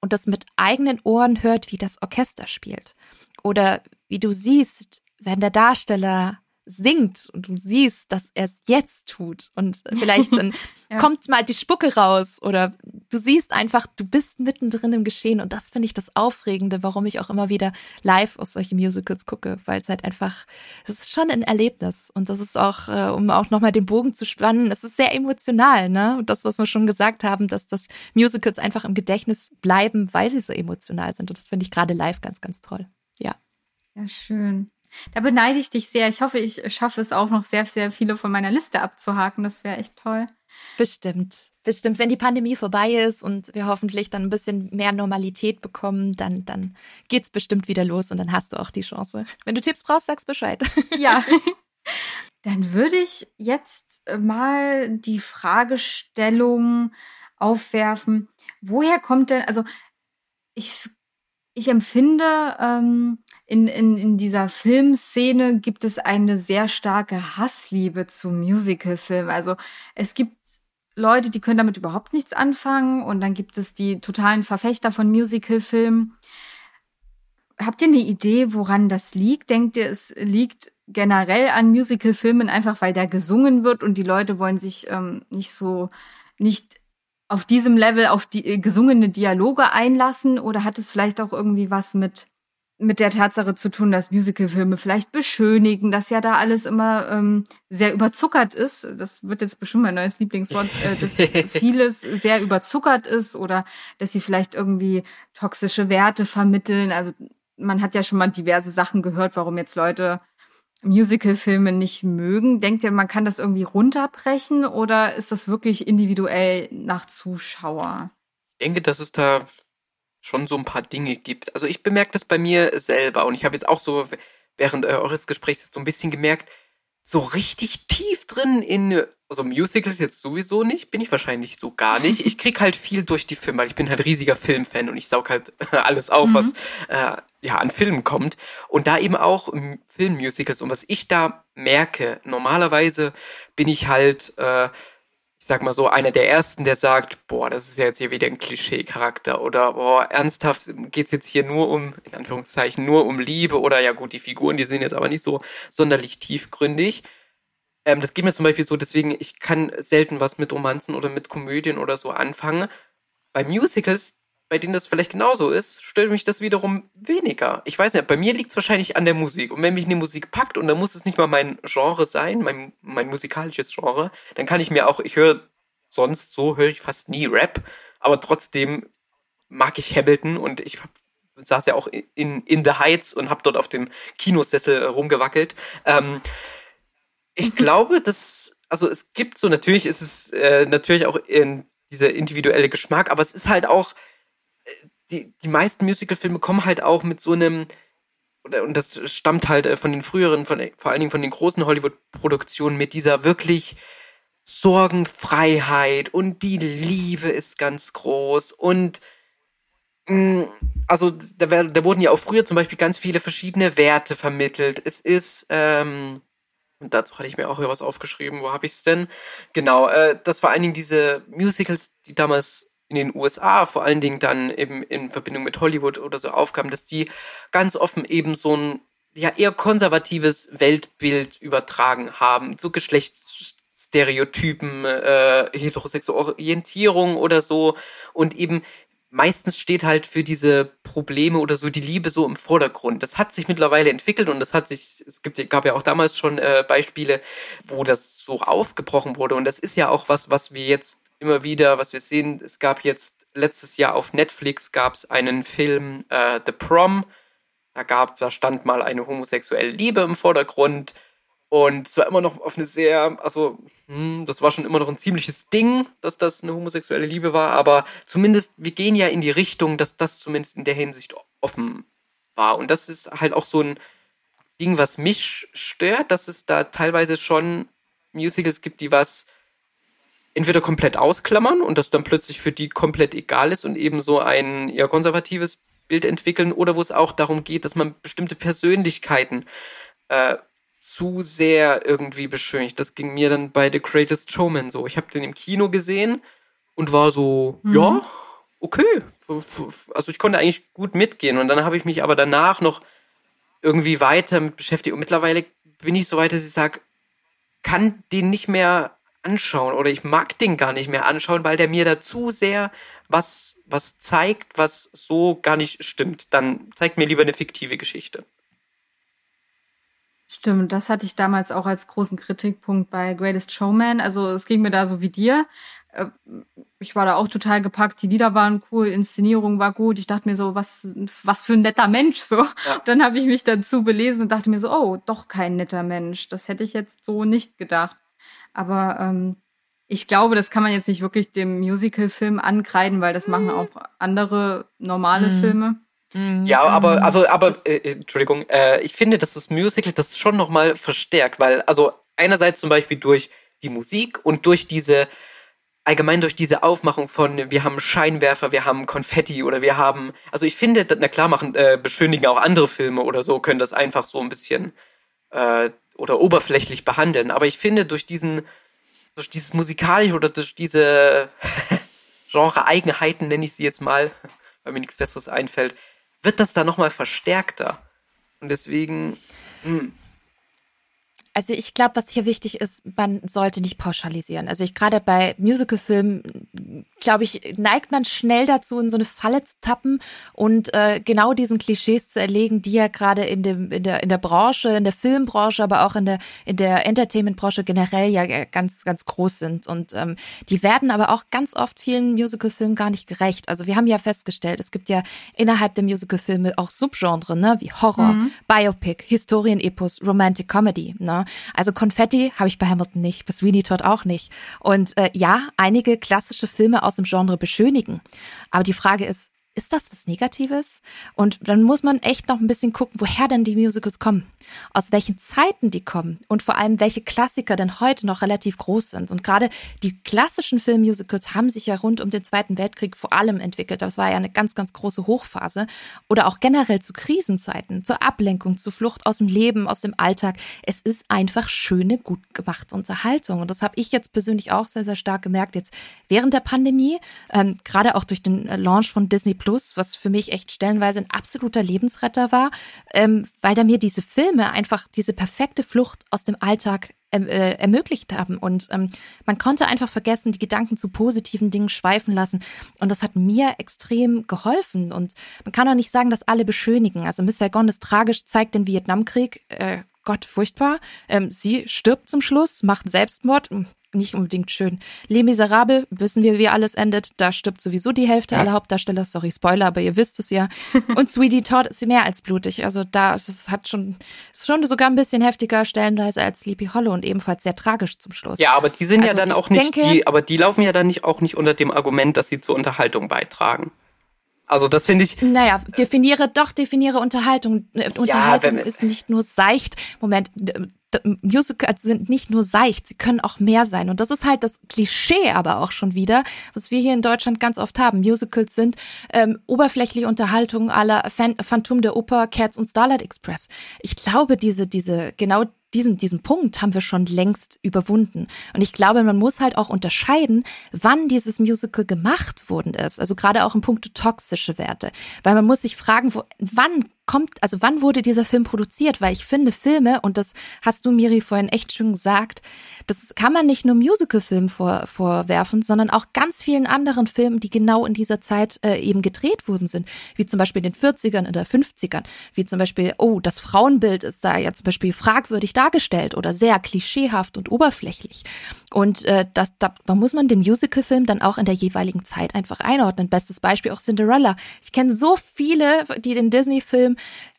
und das mit eigenen Ohren hört, wie das Orchester spielt. Oder wie du siehst, wenn der Darsteller singt und du siehst, dass er es jetzt tut und vielleicht dann ja. kommt mal die Spucke raus oder du siehst einfach, du bist mittendrin im Geschehen und das finde ich das Aufregende, warum ich auch immer wieder live aus solchen Musicals gucke, weil es halt einfach, es ist schon ein Erlebnis und das ist auch, äh, um auch nochmal den Bogen zu spannen, es ist sehr emotional, ne? Und das, was wir schon gesagt haben, dass das Musicals einfach im Gedächtnis bleiben, weil sie so emotional sind und das finde ich gerade live ganz, ganz toll. Ja. Ja, schön. Da beneide ich dich sehr. Ich hoffe, ich schaffe es auch noch sehr, sehr viele von meiner Liste abzuhaken. Das wäre echt toll. Bestimmt. Bestimmt. Wenn die Pandemie vorbei ist und wir hoffentlich dann ein bisschen mehr Normalität bekommen, dann, dann geht's bestimmt wieder los und dann hast du auch die Chance. Wenn du Tipps brauchst, sagst Bescheid. Ja. Dann würde ich jetzt mal die Fragestellung aufwerfen, woher kommt denn, also ich, ich empfinde, ähm, in, in, in dieser Filmszene gibt es eine sehr starke Hassliebe zu Musicalfilmen. Also es gibt Leute, die können damit überhaupt nichts anfangen und dann gibt es die totalen Verfechter von Musicalfilmen. Habt ihr eine Idee, woran das liegt? Denkt ihr, es liegt generell an Musicalfilmen einfach, weil da gesungen wird und die Leute wollen sich ähm, nicht so nicht auf diesem Level auf die äh, gesungene Dialoge einlassen oder hat es vielleicht auch irgendwie was mit mit der Tatsache zu tun, dass Musicalfilme vielleicht beschönigen, dass ja da alles immer ähm, sehr überzuckert ist. Das wird jetzt bestimmt mein neues Lieblingswort, äh, dass vieles sehr überzuckert ist oder dass sie vielleicht irgendwie toxische Werte vermitteln. Also man hat ja schon mal diverse Sachen gehört, warum jetzt Leute Musicalfilme nicht mögen. Denkt ihr, man kann das irgendwie runterbrechen oder ist das wirklich individuell nach Zuschauer? Ich denke, dass es da schon so ein paar Dinge gibt. Also ich bemerke das bei mir selber und ich habe jetzt auch so während äh, eures Gesprächs so ein bisschen gemerkt, so richtig tief drin in also Musicals jetzt sowieso nicht, bin ich wahrscheinlich so gar nicht. Ich krieg halt viel durch die Filme, weil ich bin halt riesiger Filmfan und ich saug halt alles auf, mhm. was äh, ja an Filmen kommt. Und da eben auch Filmmusicals. Und was ich da merke, normalerweise bin ich halt äh, ich sag mal so, einer der ersten, der sagt, boah, das ist ja jetzt hier wieder ein Klischee-Charakter oder boah, ernsthaft geht's jetzt hier nur um, in Anführungszeichen, nur um Liebe oder ja gut, die Figuren, die sind jetzt aber nicht so sonderlich tiefgründig. Ähm, das geht mir zum Beispiel so, deswegen, ich kann selten was mit Romanzen oder mit Komödien oder so anfangen. Bei Musicals, bei denen das vielleicht genauso ist, stört mich das wiederum weniger. Ich weiß nicht, bei mir liegt es wahrscheinlich an der Musik. Und wenn mich eine Musik packt und dann muss es nicht mal mein Genre sein, mein, mein musikalisches Genre, dann kann ich mir auch, ich höre sonst so, höre ich fast nie Rap, aber trotzdem mag ich Hamilton und ich saß ja auch in, in The Heights und habe dort auf dem Kinosessel rumgewackelt. Ähm, ich glaube, dass, also es gibt so, natürlich ist es äh, natürlich auch in dieser individuelle Geschmack, aber es ist halt auch, die, die meisten Musicalfilme kommen halt auch mit so einem, und das stammt halt äh, von den früheren, von, vor allen Dingen von den großen Hollywood-Produktionen, mit dieser wirklich Sorgenfreiheit und die Liebe ist ganz groß und mm, also da, da wurden ja auch früher zum Beispiel ganz viele verschiedene Werte vermittelt. Es ist, ähm, und dazu hatte ich mir auch hier was aufgeschrieben, wo habe ich es denn? Genau, äh, das vor allen Dingen diese Musicals, die damals in den USA vor allen Dingen dann eben in Verbindung mit Hollywood oder so aufkamen, dass die ganz offen eben so ein ja eher konservatives Weltbild übertragen haben, so Geschlechtsstereotypen, äh, heterosexuelle Orientierung oder so. Und eben meistens steht halt für diese Probleme oder so die Liebe so im Vordergrund. Das hat sich mittlerweile entwickelt und das hat sich, es gibt, gab ja auch damals schon äh, Beispiele, wo das so aufgebrochen wurde und das ist ja auch was, was wir jetzt immer wieder, was wir sehen. Es gab jetzt letztes Jahr auf Netflix gab es einen Film äh, The Prom. Da gab, da stand mal eine homosexuelle Liebe im Vordergrund und es war immer noch auf eine sehr, also, hm, das war schon immer noch ein ziemliches Ding, dass das eine homosexuelle Liebe war, aber zumindest, wir gehen ja in die Richtung, dass das zumindest in der Hinsicht offen war. Und das ist halt auch so ein Ding, was mich stört, dass es da teilweise schon Musicals gibt, die was entweder komplett ausklammern und das dann plötzlich für die komplett egal ist und eben so ein eher konservatives Bild entwickeln oder wo es auch darum geht, dass man bestimmte Persönlichkeiten äh, zu sehr irgendwie beschönigt. Das ging mir dann bei The Greatest Showman so. Ich habe den im Kino gesehen und war so, mhm. ja, okay. Also ich konnte eigentlich gut mitgehen und dann habe ich mich aber danach noch irgendwie weiter mit beschäftigt und mittlerweile bin ich so weit, dass ich sage, kann den nicht mehr anschauen oder ich mag den gar nicht mehr anschauen, weil der mir da zu sehr was, was zeigt, was so gar nicht stimmt. Dann zeigt mir lieber eine fiktive Geschichte. Stimmt, das hatte ich damals auch als großen Kritikpunkt bei Greatest Showman. Also es ging mir da so wie dir. äh, ich war da auch total gepackt. Die Lieder waren cool, Inszenierung war gut. Ich dachte mir so, was, was für ein netter Mensch so. Ja. Dann habe ich mich dazu belesen und dachte mir so, oh, doch kein netter Mensch. Das hätte ich jetzt so nicht gedacht. Aber ähm, ich glaube, das kann man jetzt nicht wirklich dem Musical-Film ankreiden, weil das machen auch andere normale mhm. Filme. Ja, aber mhm. also, aber äh, Entschuldigung, äh, ich finde, dass das Musical das schon noch mal verstärkt, weil also einerseits zum Beispiel durch die Musik und durch diese allgemein durch diese Aufmachung von, wir haben Scheinwerfer, wir haben Konfetti oder wir haben, also ich finde, na klar machen, äh, beschönigen auch andere Filme oder so, können das einfach so ein bisschen äh, oder oberflächlich behandeln. Aber ich finde, durch diesen, durch dieses Musikalische oder durch diese Genre-Eigenheiten, nenne ich sie jetzt mal, weil mir nichts Besseres einfällt, wird das da nochmal verstärkter. Und deswegen, mh, hm, also ich glaube, was hier wichtig ist, man sollte nicht pauschalisieren. Also ich gerade bei Musicalfilmen, glaube ich, neigt man schnell dazu, in so eine Falle zu tappen und äh, genau diesen Klischees zu erlegen, die ja gerade in dem in der in der Branche, in der Filmbranche, aber auch in der in der Entertainmentbranche generell ja ganz ganz groß sind und ähm, die werden aber auch ganz oft vielen Musicalfilmen gar nicht gerecht. Also wir haben ja festgestellt, es gibt ja innerhalb der Musicalfilme auch Subgenre, ne, wie Horror, mhm. Biopic, Historienepos, Romantic Comedy, ne? Also Konfetti habe ich bei Hamilton nicht, bei Sweeney Todd auch nicht. Und äh, ja, einige klassische Filme aus dem Genre beschönigen. Aber die Frage ist, ist das was Negatives? Und dann muss man echt noch ein bisschen gucken, woher denn die Musicals kommen, aus welchen Zeiten die kommen und vor allem, welche Klassiker denn heute noch relativ groß sind. Und gerade die klassischen Filmmusicals haben sich ja rund um den Zweiten Weltkrieg vor allem entwickelt. Das war ja eine ganz, ganz große Hochphase. Oder auch generell zu Krisenzeiten, zur Ablenkung, zur Flucht aus dem Leben, aus dem Alltag. Es ist einfach schöne, gut gemachte Unterhaltung. Und das habe ich jetzt persönlich auch sehr, sehr stark gemerkt, jetzt während der Pandemie, ähm, gerade auch durch den Launch von Disney Plus, was für mich echt stellenweise ein absoluter Lebensretter war, ähm, weil da mir diese Filme einfach diese perfekte Flucht aus dem Alltag ähm, äh, ermöglicht haben. Und ähm, man konnte einfach vergessen, die Gedanken zu positiven Dingen schweifen lassen. Und das hat mir extrem geholfen. Und man kann auch nicht sagen, dass alle beschönigen. Also Miss Saigon ist tragisch, zeigt den Vietnamkrieg. Äh, Gott, furchtbar. Ähm, sie stirbt zum Schluss, macht Selbstmord nicht unbedingt schön. Les Miserables, wissen wir, wie alles endet. Da stirbt sowieso die Hälfte aller Hauptdarsteller. Sorry, Spoiler, aber ihr wisst es ja. Und Sweetie Todd ist mehr als blutig. Also da, das hat schon, ist schon sogar ein bisschen heftiger stellenweise als Sleepy Hollow und ebenfalls sehr tragisch zum Schluss. Ja, aber die sind also ja dann auch nicht, denke, die, aber die laufen ja dann nicht auch nicht unter dem Argument, dass sie zur Unterhaltung beitragen. Also das finde ich. Naja, definiere doch, definiere Unterhaltung. Äh, Unterhaltung ja, ist nicht nur seicht. Moment, Musicals sind nicht nur seicht, sie können auch mehr sein. Und das ist halt das Klischee aber auch schon wieder, was wir hier in Deutschland ganz oft haben. Musicals sind ähm, oberflächliche Unterhaltung aller Phantom der Oper, Cats und Starlight Express. Ich glaube, diese, diese, genau diesen, diesen Punkt haben wir schon längst überwunden. Und ich glaube, man muss halt auch unterscheiden, wann dieses Musical gemacht worden ist. Also gerade auch im Punkt toxische Werte. Weil man muss sich fragen, wo, wann kommt, also wann wurde dieser Film produziert? Weil ich finde Filme, und das hast du, Miri, vorhin echt schön gesagt, das kann man nicht nur Musicalfilmen vor, vorwerfen, sondern auch ganz vielen anderen Filmen, die genau in dieser Zeit äh, eben gedreht worden sind. Wie zum Beispiel in den 40ern oder 50ern. Wie zum Beispiel, oh, das Frauenbild ist da ja zum Beispiel fragwürdig dargestellt oder sehr klischeehaft und oberflächlich. Und äh, das, da, da muss man den Musicalfilm dann auch in der jeweiligen Zeit einfach einordnen. Bestes Beispiel auch Cinderella. Ich kenne so viele, die den Disney-Film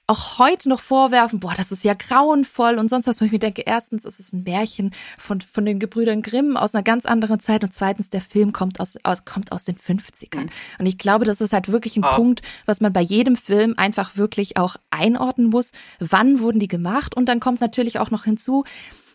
auch heute noch vorwerfen, boah, das ist ja grauenvoll und sonst was, wo ich mir denke, erstens ist es ein Märchen von, von den Gebrüdern Grimm aus einer ganz anderen Zeit und zweitens, der Film kommt aus, aus kommt aus den 50ern. Mhm. Und ich glaube, das ist halt wirklich ein ah. Punkt, was man bei jedem Film einfach wirklich auch einordnen muss. Wann wurden die gemacht? Und dann kommt natürlich auch noch hinzu,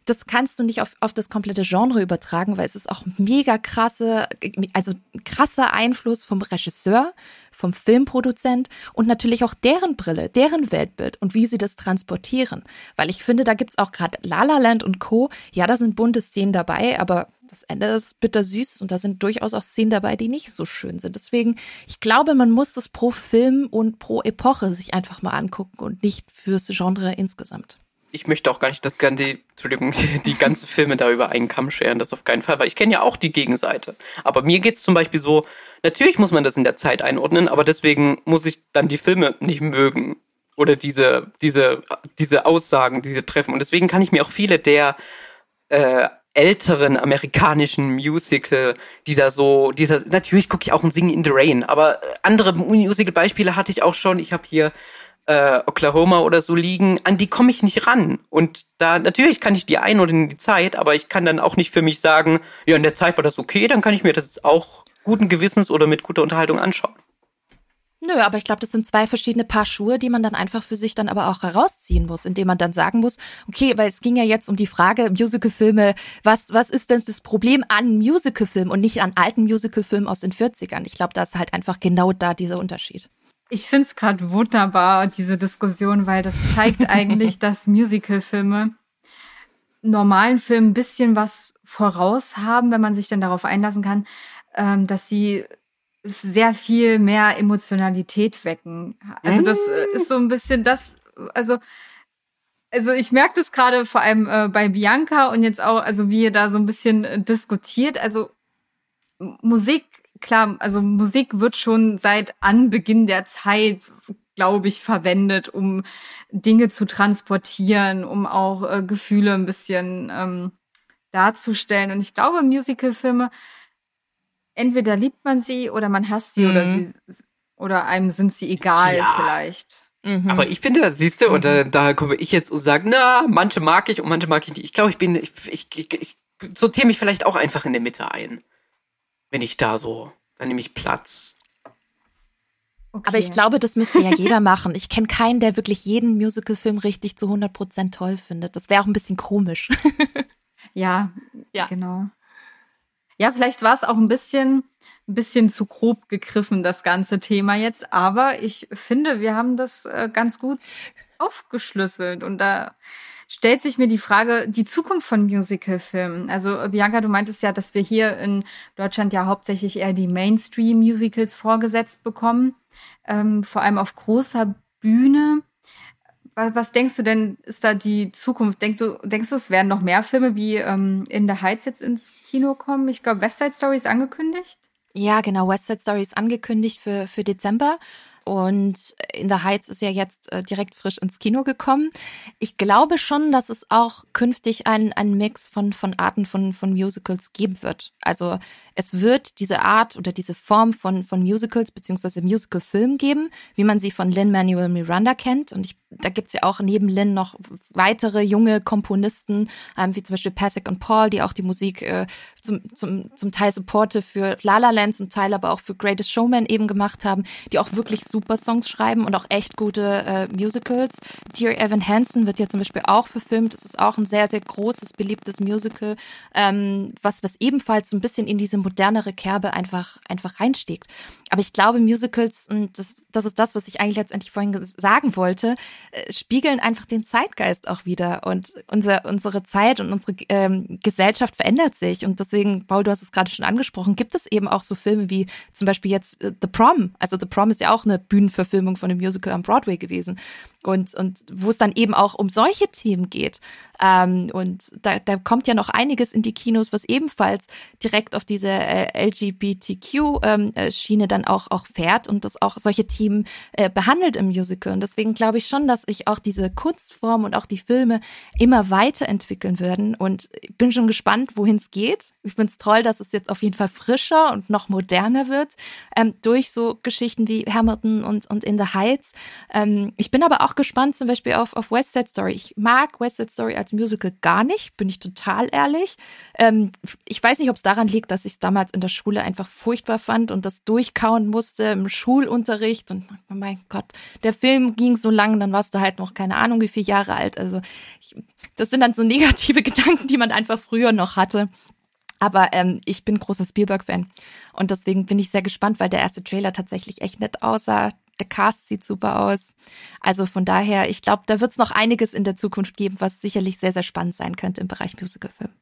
das kannst du nicht auf, auf das komplette Genre übertragen, weil es ist auch mega krasse, also krasser Einfluss vom Regisseur, vom Filmproduzent und natürlich auch deren Brille, deren Weltbild und wie sie das transportieren. Weil ich finde, da gibt es auch gerade La La Land und Co. Ja, da sind bunte Szenen dabei, aber das Ende ist bittersüß und da sind durchaus auch Szenen dabei, die nicht so schön sind. Deswegen, ich glaube, man muss das pro Film und pro Epoche sich einfach mal angucken und nicht fürs Genre insgesamt ich möchte auch gar nicht das ganze, Entschuldigung, die, ganzen Filme da über einen Kamm scheren, das auf keinen Fall, weil ich kenne ja auch die Gegenseite. Aber mir geht's zum Beispiel so, natürlich muss man das in der Zeit einordnen, aber deswegen muss ich dann die Filme nicht mögen. Oder diese, diese, diese Aussagen, diese Treffen. Und deswegen kann ich mir auch viele der äh, älteren amerikanischen Musical, dieser so, dieser, natürlich gucke ich auch ein Singen in the Rain, aber andere Musical-Beispiele hatte ich auch schon. Ich habe hier äh, Oklahoma oder so liegen, an die komme ich nicht ran. Und da, natürlich kann ich die ein oder in die Zeit, aber ich kann dann auch nicht für mich sagen, ja, in der Zeit war das okay, dann kann ich mir das jetzt auch guten Gewissens oder mit guter Unterhaltung anschauen. Nö, aber ich glaube, das sind zwei verschiedene Paar Schuhe, die man dann einfach für sich dann aber auch herausziehen muss, indem man dann sagen muss, okay, weil es ging ja jetzt um die Frage Musicalfilme, was was ist denn das Problem an Musicalfilmen und nicht an alten Musicalfilmen aus den 40ern? Ich glaube, da ist halt einfach genau da dieser Unterschied. Ich finde es gerade wunderbar, diese Diskussion, weil das zeigt eigentlich, dass Musicalfilme normalen Filmen ein bisschen was voraus haben, wenn man sich dann darauf einlassen kann, ähm, dass sie sehr viel mehr Emotionalität wecken. Also das äh, ist so ein bisschen das, also also ich merke das gerade vor allem äh, bei Bianca und jetzt auch, also wie ihr da so ein bisschen äh, diskutiert. Also Musik, klar, also Musik wird schon seit Anbeginn der Zeit, glaube ich, verwendet, um Dinge zu transportieren, um auch äh, Gefühle ein bisschen ähm, darzustellen. Und ich glaube, Musicalfilme entweder liebt man sie oder man hasst sie mhm. oder sie oder einem sind sie egal ja. vielleicht. Mhm. Aber ich finde, siehst du, mhm. und da, da komme ich jetzt und sage, na, manche mag ich und manche mag ich nicht. Ich glaube, ich bin, ich, ich, ich, ich sortiere mich vielleicht auch einfach in der Mitte ein. Wenn ich da so, dann nehme ich Platz. Okay. Aber ich glaube, das müsste ja jeder machen. Ich kenne keinen, der wirklich jeden Musicalfilm richtig zu 100% toll findet. Das wäre auch ein bisschen komisch. ja, ja, genau. Ja, vielleicht war es auch ein bisschen, ein bisschen zu grob gegriffen, das ganze Thema jetzt. Aber ich finde, wir haben das äh, ganz gut aufgeschlüsselt. Und da stellt sich mir die Frage, die Zukunft von Musicalfilmen. Also Bianca, du meintest ja, dass wir hier in Deutschland ja hauptsächlich eher die Mainstream-Musicals vorgesetzt bekommen, ähm, vor allem auf großer Bühne. Was denkst du denn, ist da die Zukunft? Denkst du, denkst du, es werden noch mehr Filme wie ähm, In the Heights jetzt ins Kino kommen? Ich glaube, West Side Story ist angekündigt. Ja, genau. West Side Story ist angekündigt für, für Dezember. Und In the Heights ist ja jetzt äh, direkt frisch ins Kino gekommen. Ich glaube schon, dass es auch künftig einen, Mix von, von Arten von, von Musicals geben wird. Also es wird diese Art oder diese Form von, von Musicals beziehungsweise Musical-Film geben, wie man sie von Lin-Manuel Miranda kennt. Und ich, da gibt's ja auch neben Lin noch weitere junge Komponisten, ähm, wie zum Beispiel Pasek und Paul, die auch die Musik äh, zum, zum, zum Teil Supporte für La La Land, zum Teil aber auch für Greatest Showman eben gemacht haben, die auch wirklich super Songs schreiben und auch echt gute äh, Musicals. Dear Evan Hansen wird ja zum Beispiel auch verfilmt. Es ist auch ein sehr, sehr großes, beliebtes Musical, ähm, was, was ebenfalls ein bisschen in diese modernere Kerbe einfach, einfach reinsteckt. Aber ich glaube, Musicals, und das, das ist das, was ich eigentlich letztendlich vorhin sagen wollte, äh, spiegeln einfach den Zeitgeist auch wieder. Und unser, unsere Zeit und unsere ähm, Gesellschaft verändert sich. Und deswegen, Paul, du hast es gerade schon angesprochen, gibt es eben auch so Filme wie zum Beispiel jetzt äh, The Prom. Also The Prom ist ja auch eine Bühnenverfilmung von einem Musical am Broadway gewesen und, und wo es dann eben auch um solche Themen geht. Ähm, und da, da kommt ja noch einiges in die Kinos, was ebenfalls direkt auf diese äh, LGBTQ-Schiene ähm, dann auch, auch fährt und das auch solche Themen äh, behandelt im Musical. Und deswegen glaube ich schon, dass sich auch diese Kunstform und auch die Filme immer weiterentwickeln werden. Und ich bin schon gespannt, wohin es geht. Ich finde es toll, dass es jetzt auf jeden Fall frischer und noch moderner wird ähm, durch so Geschichten wie Hamilton und, und In the Heights. Ähm, ich bin aber auch gespannt zum Beispiel auf, auf West Side Story. Ich mag West Side Story als Musical gar nicht, bin ich total ehrlich. Ähm, ich weiß nicht, ob es daran liegt, dass ich es damals in der Schule einfach furchtbar fand und das durchkauen musste im Schulunterricht. Und oh mein Gott, der Film ging so lang, dann warst du halt noch keine Ahnung, wie viele Jahre alt. Also ich, das sind dann so negative Gedanken, die man einfach früher noch hatte. Aber ähm, ich bin großer Spielberg-Fan. Und deswegen bin ich sehr gespannt, weil der erste Trailer tatsächlich echt nett aussah. Der Cast sieht super aus. Also von daher, ich glaube, da wird es noch einiges in der Zukunft geben, was sicherlich sehr, sehr spannend sein könnte im Bereich Musicalfilm.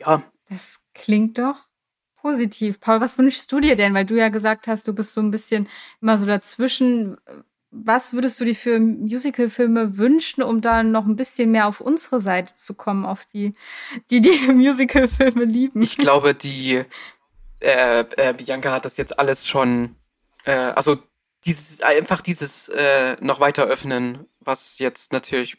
Ja. Das klingt doch positiv. Paul, was wünschst du dir denn? Weil du ja gesagt hast, du bist so ein bisschen immer so dazwischen was würdest du dir für Musicalfilme wünschen, um da noch ein bisschen mehr auf unsere Seite zu kommen, auf die, die die Musicalfilme lieben? Ich glaube, die äh, äh, Bianca hat das jetzt alles schon, äh, also dieses einfach dieses äh, noch weiter öffnen, was jetzt natürlich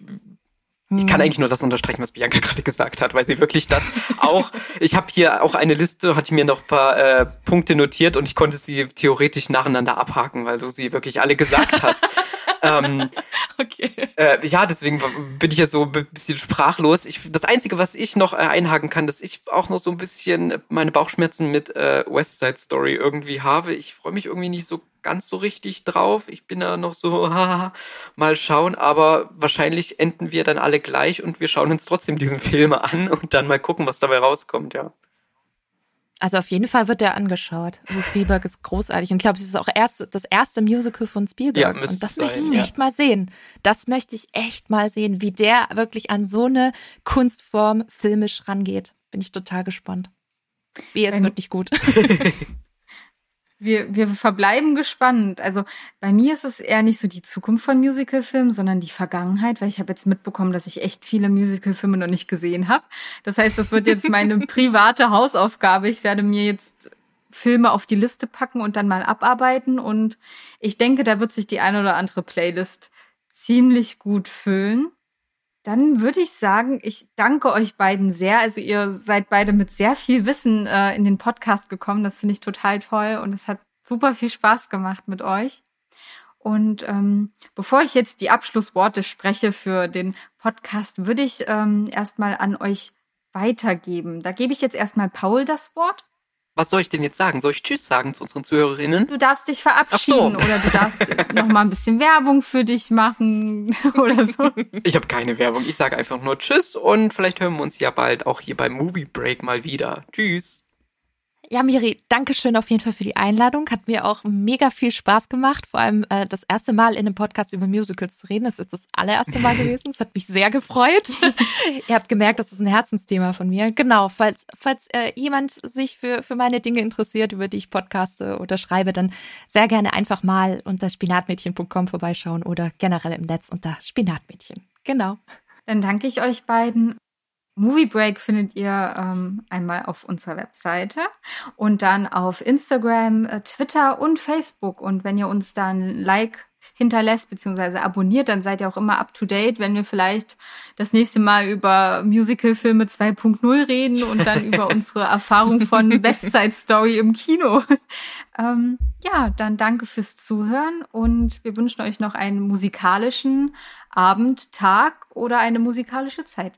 Ich kann eigentlich nur das unterstreichen, was Bianca gerade gesagt hat, weil sie wirklich das auch. Ich habe hier auch eine Liste, hatte mir noch ein paar äh, Punkte notiert und ich konnte sie theoretisch nacheinander abhaken, weil du sie wirklich alle gesagt hast. ähm, okay. Äh, ja, deswegen bin ich ja so ein bisschen sprachlos. Ich, das Einzige, was ich noch äh, einhaken kann, dass ich auch noch so ein bisschen meine Bauchschmerzen mit äh, West Side Story irgendwie habe. Ich freue mich irgendwie nicht so ganz so richtig drauf. Ich bin da noch so, haha, mal schauen, aber wahrscheinlich enden wir dann alle gleich und wir schauen uns trotzdem diesen Film an und dann mal gucken, was dabei rauskommt, ja. Also auf jeden Fall wird der angeschaut. Also Spielberg ist großartig. Und ich glaube, es ist auch erst, das erste Musical von Spielberg. Ja, und das sein, möchte ich ja. echt mal sehen. Das möchte ich echt mal sehen, wie der wirklich an so eine Kunstform filmisch rangeht. Bin ich total gespannt. Wie, es wird nicht gut. wir, wir verbleiben gespannt. Also bei mir ist es eher nicht so die Zukunft von Musicalfilmen, sondern die Vergangenheit, weil ich habe jetzt mitbekommen, dass ich echt viele Musicalfilme noch nicht gesehen habe. Das heißt, das wird jetzt meine private Hausaufgabe. Ich werde mir jetzt Filme auf die Liste packen und dann mal abarbeiten. Und ich denke, da wird sich die eine oder andere Playlist ziemlich gut füllen. Dann würde ich sagen, ich danke euch beiden sehr. Also ihr seid beide mit sehr viel Wissen äh, in den Podcast gekommen. Das finde ich total toll und es hat super viel Spaß gemacht mit euch. Und ähm, bevor ich jetzt die Abschlussworte spreche für den Podcast, würde ich ähm, erstmal an euch weitergeben. Da gebe ich jetzt erstmal Paul das Wort. Was soll ich denn jetzt sagen? Soll ich Tschüss sagen zu unseren Zuhörerinnen? Du darfst dich verabschieden so. oder du darfst noch mal ein bisschen Werbung für dich machen oder so. Ich habe keine Werbung. Ich sage einfach nur Tschüss und vielleicht hören wir uns ja bald auch hier beim Movie Break mal wieder. Tschüss. Ja, Miri, danke schön auf jeden Fall für die Einladung. Hat mir auch mega viel Spaß gemacht. Vor allem äh, das erste Mal in einem Podcast über Musicals zu reden. Das ist das allererste Mal gewesen. Es hat mich sehr gefreut. Ihr habt gemerkt, das ist ein Herzensthema von mir. Genau, falls, falls äh, jemand sich für, für meine Dinge interessiert, über die ich podcaste oder schreibe, dann sehr gerne einfach mal unter spinatmädchen.com vorbeischauen oder generell im Netz unter Spinatmädchen. Genau. Dann danke ich euch beiden Movie Break findet ihr ähm, einmal auf unserer Webseite und dann auf Instagram, äh, Twitter und Facebook. Und wenn ihr uns dann Like hinterlässt bzw. abonniert, dann seid ihr auch immer up to date, wenn wir vielleicht das nächste Mal über Musicalfilme 2.0 reden und dann über unsere Erfahrung von West Side Story im Kino. ähm, ja, dann danke fürs Zuhören und wir wünschen euch noch einen musikalischen Abend, Tag oder eine musikalische Zeit.